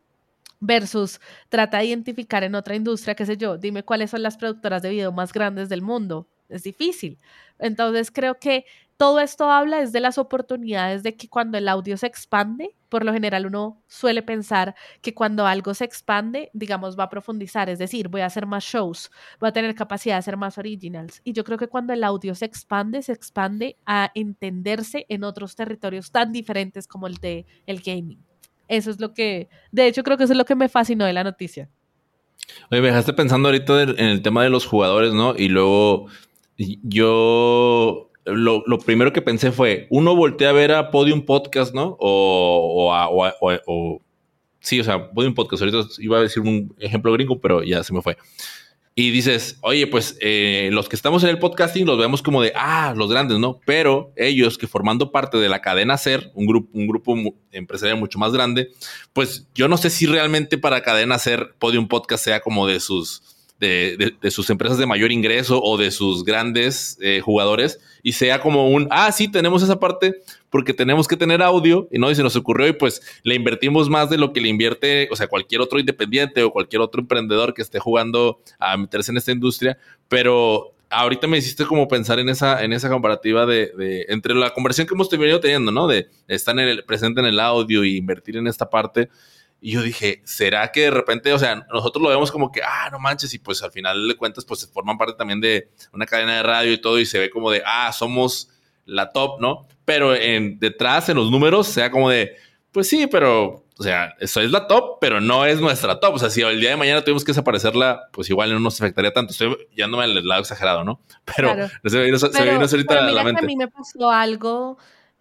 versus trata de identificar en otra industria, qué sé yo, dime cuáles son las productoras de video más grandes del mundo. Es difícil. Entonces creo que todo esto habla es de las oportunidades de que cuando el audio se expande, por lo general uno suele pensar que cuando algo se expande, digamos, va a profundizar, es decir, voy a hacer más shows, voy a tener capacidad de hacer más originals. Y yo creo que cuando el audio se expande, se expande a entenderse en otros territorios tan diferentes como el de el gaming. Eso es lo que, de hecho, creo que eso es lo que me fascinó de la noticia. Oye, me dejaste pensando ahorita en el tema de los jugadores, ¿no? Y luego yo lo, primero que pensé fue, uno voltea a ver a Podium Podcast, ¿no? O, o, o, o, sí, o sea, Podium Podcast. Ahorita iba a decir un ejemplo gringo, pero ya se me fue y dices, oye, pues eh, los que estamos en el podcasting los vemos como de, ah, los grandes, ¿no? Pero ellos que formando parte de la cadena Ser, un grupo, un grupo empresarial mucho más grande, pues yo no sé si realmente para cadena Ser Podium Podcast sea como de sus de, sus empresas de mayor ingreso o de sus grandes eh, jugadores y sea como un, ah, sí, tenemos esa parte porque tenemos que tener audio y no, y se nos ocurrió y pues le invertimos más de lo que le invierte, o sea, cualquier otro independiente o cualquier otro emprendedor que esté jugando a meterse en esta industria, pero ahorita me hiciste como pensar en esa, en esa comparativa de, entre la conversión que hemos venido teniendo, ¿no? De estar en el, presente en el audio y invertir en esta parte y yo dije, ¿será que de repente, o sea, nosotros lo vemos como que, ah, no manches, y pues al final de cuentas, pues se forman parte también de una cadena de radio y todo, y se ve como de, ah, somos la top, ¿no? Pero en, detrás, en los números, sea como de, pues sí, pero, o sea, eso es la top, pero no es nuestra top. O sea, si el día de mañana tuvimos que desaparecerla, pues igual no nos afectaría tanto. Estoy yéndome al lado exagerado, ¿no? Pero se, me ahorita la mente. A mí me pasó algo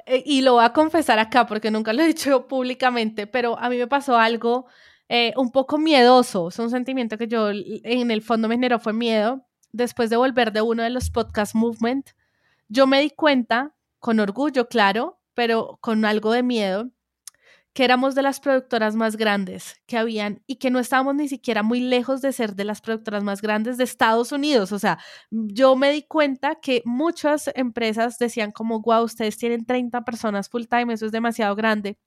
eh, y lo voy a confesar acá porque nunca lo he dicho *laughs* públicamente, pero a mí me pasó algo eh, un poco miedoso. Es un sentimiento que yo en el fondo me generó fue miedo. Después de volver de uno de los podcast movement, yo me di cuenta, con orgullo, claro, pero con algo de miedo, que éramos de las productoras más grandes que habían y que no estábamos ni siquiera muy lejos de ser de las productoras más grandes de Estados Unidos. O sea, yo me di cuenta que muchas empresas decían como, wow, ustedes tienen 30 personas full time, eso es demasiado grande.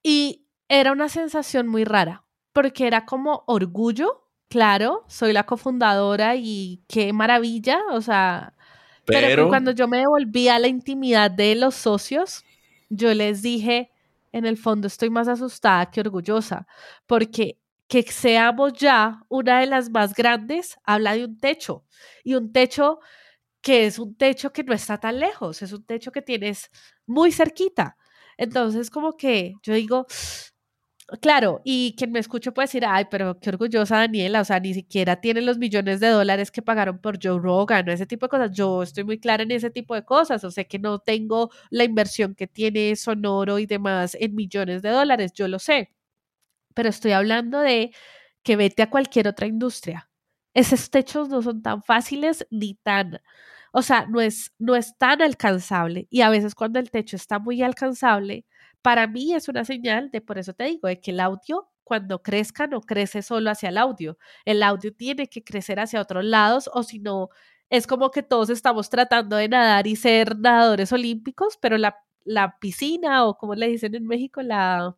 Y era una sensación muy rara, porque era como orgullo, claro, soy la cofundadora y qué maravilla, o sea, Pero, Pero, cuando yo me devolví a la intimidad de los socios, yo les dije, en el fondo estoy más asustada que orgullosa, porque que seamos ya una de las más grandes habla de un techo y un techo que es un techo que no está tan lejos, es un techo que tienes muy cerquita. Entonces, como que yo digo, claro, y quien me escuche puede decir, ay, pero qué orgullosa Daniela, o sea, ni siquiera tiene los millones de dólares que pagaron por Joe Rogan, o ese tipo de cosas. Yo estoy muy clara en ese tipo de cosas, o sea, que no tengo la inversión que tiene Sonoro y demás en millones de dólares, yo lo sé, pero estoy hablando de que vete a cualquier otra industria. Esos techos no son tan fáciles ni tan, o sea, no es, no es tan alcanzable. Y a veces cuando el techo está muy alcanzable, para mí es una señal de, por eso te digo, de que el audio cuando crezca no crece solo hacia el audio. El audio tiene que crecer hacia otros lados o si no, es como que todos estamos tratando de nadar y ser nadadores olímpicos, pero la, la piscina o como le dicen en México, la...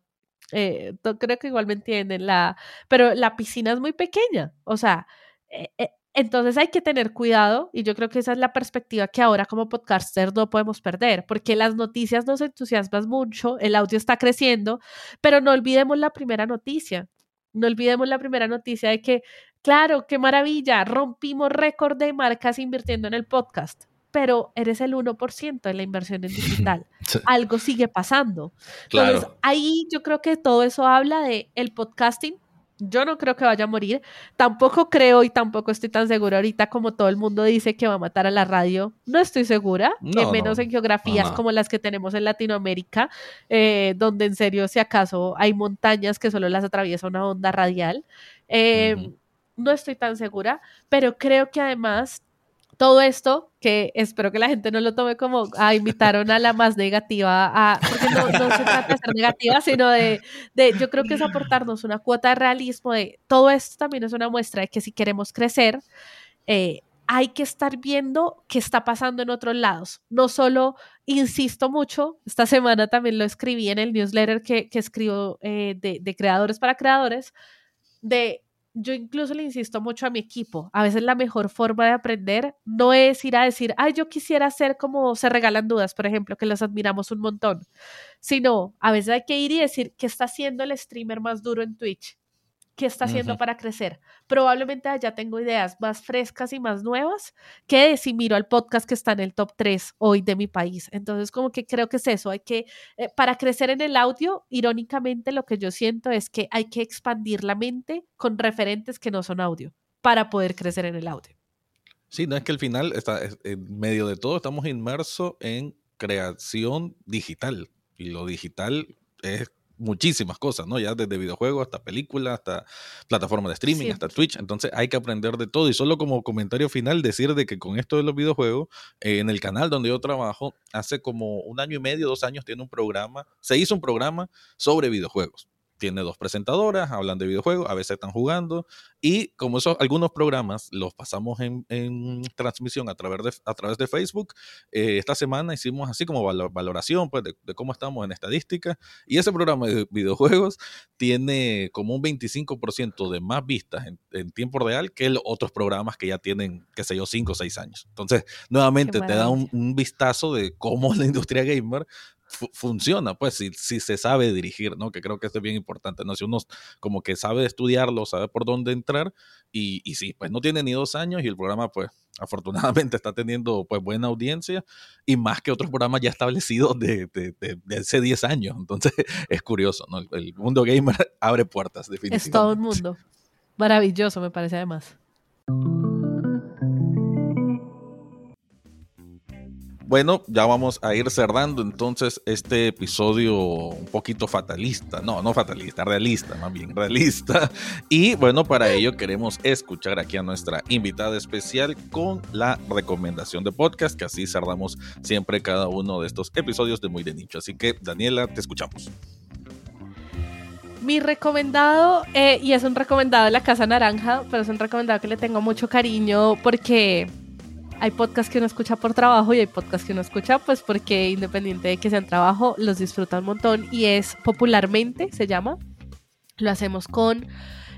Eh, creo que igual me entienden, la, pero la piscina es muy pequeña, o sea, eh, eh, entonces hay que tener cuidado y yo creo que esa es la perspectiva que ahora como podcaster no podemos perder, porque las noticias nos entusiasman mucho, el audio está creciendo, pero no olvidemos la primera noticia, no olvidemos la primera noticia de que, claro, qué maravilla, rompimos récord de marcas invirtiendo en el podcast, pero eres el 1% de la inversión en digital. *laughs* Algo sigue pasando. Entonces, ahí yo creo que todo eso habla de el podcasting yo no creo que vaya a morir. Tampoco creo y tampoco estoy tan segura ahorita como todo el mundo dice que va a matar a la radio. No estoy segura, No, menos no. en geografías como las que tenemos en Latinoamérica, eh, donde en serio, si acaso hay montañas que solo las atraviesa una onda radial. Eh. No estoy tan segura, pero creo que además todo esto, que espero que la gente no lo tome como, ah, invitaron a la más negativa, a, porque no se trata de ser negativa, sino de, de, yo creo que es aportarnos una cuota de realismo de todo esto también es una muestra de que si queremos crecer, eh, hay que estar viendo qué está pasando en otros lados. No solo, insisto mucho, esta semana también lo escribí en el newsletter que, que escribo eh, de, de creadores para creadores, de yo incluso le insisto mucho a mi equipo, a veces la mejor forma de aprender no es ir a decir, ay, yo quisiera ser como se regalan dudas, por ejemplo, que los admiramos un montón, sino a veces hay que ir y decir, ¿qué está haciendo el streamer más duro en Twitch? ¿Qué está haciendo para crecer? Probablemente allá tengo ideas más frescas y más nuevas que de si miro al podcast que está en el top 3 hoy de mi país. Entonces, como que creo que es eso, hay que, eh, para crecer en el audio, irónicamente lo que yo siento es que hay que expandir la mente con referentes que no son audio para poder crecer en el audio. Sí, no es que al final, está, es- en medio de todo, estamos inmersos en creación digital. Y lo digital es muchísimas cosas, ¿no? Ya desde videojuegos hasta películas, hasta plataformas de streaming, hasta 100%. Twitch. Entonces hay que aprender de todo. Y solo como comentario final, decir de que con esto de los videojuegos, eh, en el canal donde yo trabajo, hace como un año y medio, dos años, tiene un programa, se hizo un programa sobre videojuegos. Tiene dos presentadoras, hablan de videojuegos, a veces están jugando, y como esos, algunos programas los pasamos en, en transmisión a través de, a través de Facebook, eh, esta semana hicimos así como valo- valoración pues, de, de cómo estamos en estadística, y ese programa de videojuegos tiene como un 25% de más vistas en, en tiempo real que los otros programas que ya tienen, qué sé yo, 5 o 6 años. Entonces, nuevamente te da un, un vistazo de cómo la industria gamer funciona, pues si, si se sabe dirigir, ¿no? Que creo que esto es bien importante, ¿no? Si uno como que sabe estudiarlo, sabe por dónde entrar y, y sí, pues no tiene ni dos años y el programa pues *laughs* afortunadamente está teniendo pues buena audiencia y más que otros programas ya establecidos de, de, de- de hace 10 años. Entonces *laughs* es curioso, ¿no? El, el mundo gamer *laughs* abre puertas, definitivamente. Es todo un mundo. Maravilloso, me parece además. Bueno, ya vamos a ir cerrando entonces este episodio un poquito fatalista. No, no fatalista, realista, más bien realista. Y bueno, para ello queremos escuchar aquí a nuestra invitada especial con la recomendación de podcast, que así cerramos siempre cada uno de estos episodios de Muy de Nicho. Así que, Daniela, te escuchamos. Mi recomendado, eh, y es un recomendado de la Casa Naranja, pero es un recomendado que le tengo mucho cariño porque hay podcasts que uno escucha por trabajo y hay podcasts que uno escucha pues porque independiente de que sean trabajo, los disfruta un montón y es popularmente, se llama. Lo hacemos con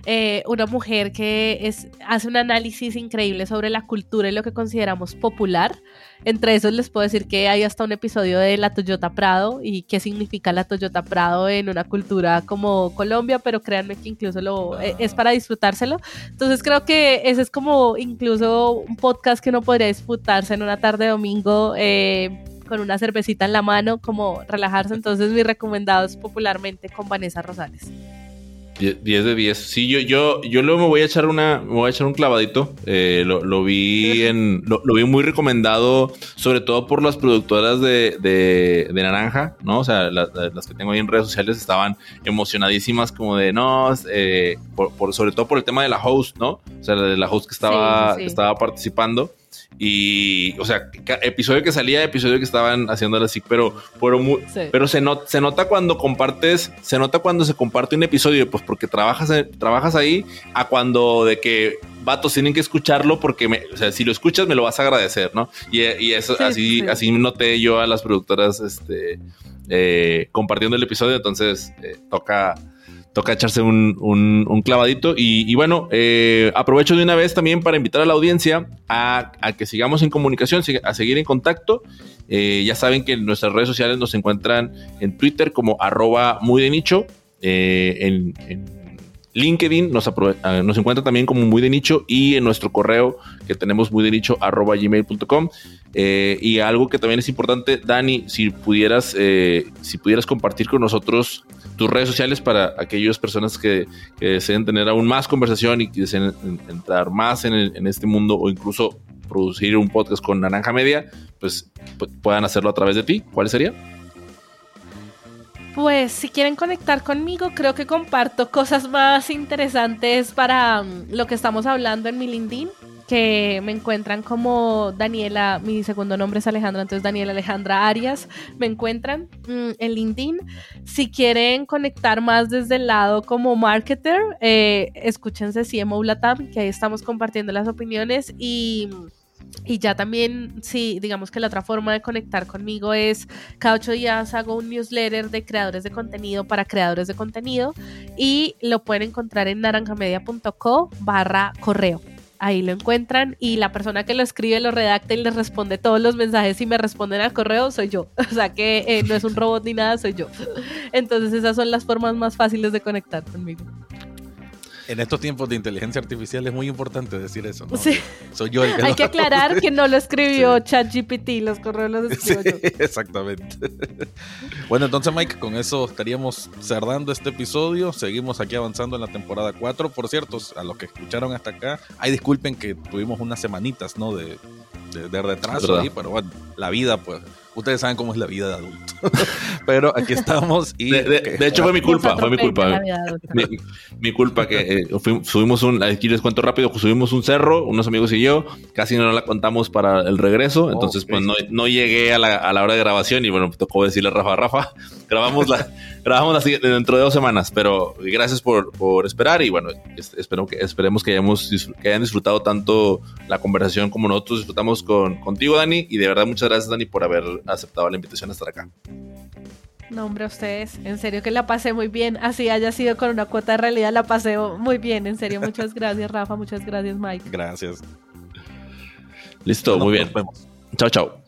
eh, una mujer que es, hace un análisis increíble sobre la cultura y lo que consideramos popular. Entre esos les puedo decir que hay hasta un episodio de la Toyota Prado y qué significa la Toyota Prado en una cultura como Colombia, pero créanme que incluso lo, eh, es para disfrutárselo. Entonces creo que ese es como incluso un podcast que uno podría disfrutarse en una tarde de domingo. Eh, con una cervecita en la mano, como relajarse. Entonces, mi recomendado es popularmente con Vanessa Rosales. 10 de 10. Sí, yo, yo, yo luego me voy a echar una, me voy a echar un clavadito. Eh, lo, vi *laughs* en, lo, vi muy recomendado, sobre todo por las productoras de, de, Naranja, ¿no? O sea, las que tengo ahí en redes sociales estaban emocionadísimas, como de no, eh, por, sobre todo por el tema de la host, ¿no? O sea, de la host que estaba, Que estaba participando. Y, o sea, episodio que salía, episodio que estaban haciéndolo así, pero, pero, pero se, se nota cuando compartes, se nota cuando se comparte un episodio, pues porque trabajas, trabajas ahí, a cuando de que vatos tienen que escucharlo porque, me, o sea, si lo escuchas me lo vas a agradecer, ¿no? Y, eso, así, así noté yo a las productoras, este, eh, compartiendo el episodio, entonces eh, toca toca echarse un, clavadito. Y, bueno, eh, aprovecho de una vez también para invitar a la audiencia a, que sigamos en comunicación, a seguir en contacto. Eh, ya saben que en nuestras redes sociales nos encuentran en Twitter como arroba muy de nicho, eh, en, LinkedIn nos, nos encuentra también como muy de nicho y en nuestro correo que tenemos muy de nicho y algo que también es importante, Dani, si pudieras, si pudieras compartir con nosotros tus redes sociales para aquellas personas que, deseen tener aún más conversación y que deseen entrar más en, este mundo o incluso producir un podcast con Naranja Media, pues puedan hacerlo a través de ti. ¿Cuál sería? Pues si quieren conectar conmigo, creo que comparto cosas más interesantes para mm, lo que estamos hablando en mi LinkedIn que me encuentran como Daniela, mi segundo nombre es Alejandra, entonces Daniela Alejandra Arias, me encuentran mm, en LinkedIn. Si quieren conectar más desde el lado como marketer, eh, escúchense CMO Latam, que ahí estamos compartiendo las opiniones y... Y ya también, sí, digamos que la otra forma de conectar conmigo es cada ocho días hago un newsletter de creadores de contenido para creadores de contenido y lo pueden encontrar en naranjamedia.co barra correo ahí lo encuentran y la persona que lo escribe lo redacta y les responde todos los mensajes y me responden al correo soy yo. *laughs* O sea que eh, no es un robot ni nada, soy yo. *laughs* Entonces esas son las formas más fáciles de conectar conmigo en estos tiempos de inteligencia artificial es muy importante decir eso. ¿no? Sí. Soy yo el que Hay que aclarar que no lo escribió ChatGPT, los correos los escribo yo. Exactamente. bueno, entonces, Mike, con eso estaríamos cerrando este episodio. Seguimos aquí avanzando en la temporada 4. Por cierto, a los que escucharon hasta acá, ay, disculpen que tuvimos unas semanitas, ¿no? De, de, retraso ahí, pero bueno, la vida, pues Ustedes saben cómo es la vida de adulto. *laughs* Pero aquí estamos y... De, hecho fue mi culpa, fue mi culpa. Mi, culpa que eh, subimos un... Aquí les cuento rápido, subimos un cerro, unos amigos y yo, casi no la contamos para el regreso, entonces pues no, no llegué a la, a la, hora de grabación y bueno, me tocó decirle a Rafa, Rafa, grabamos la, *laughs* grabamos la, dentro de dos semanas, pero gracias por, por esperar y bueno, espero que, esperemos que, hayamos, que hayan disfrutado tanto la conversación como nosotros disfrutamos con, contigo, Dani, y de verdad muchas gracias, Dani, por haber aceptado la invitación a estar acá. No, hombre, a ustedes. En serio que la pasé muy bien. Así haya sido con una cuota de realidad, la pasé muy bien. En serio, muchas *laughs* gracias, Rafa. Muchas gracias, Mike. Gracias. Listo, muy bien. Chao, chao.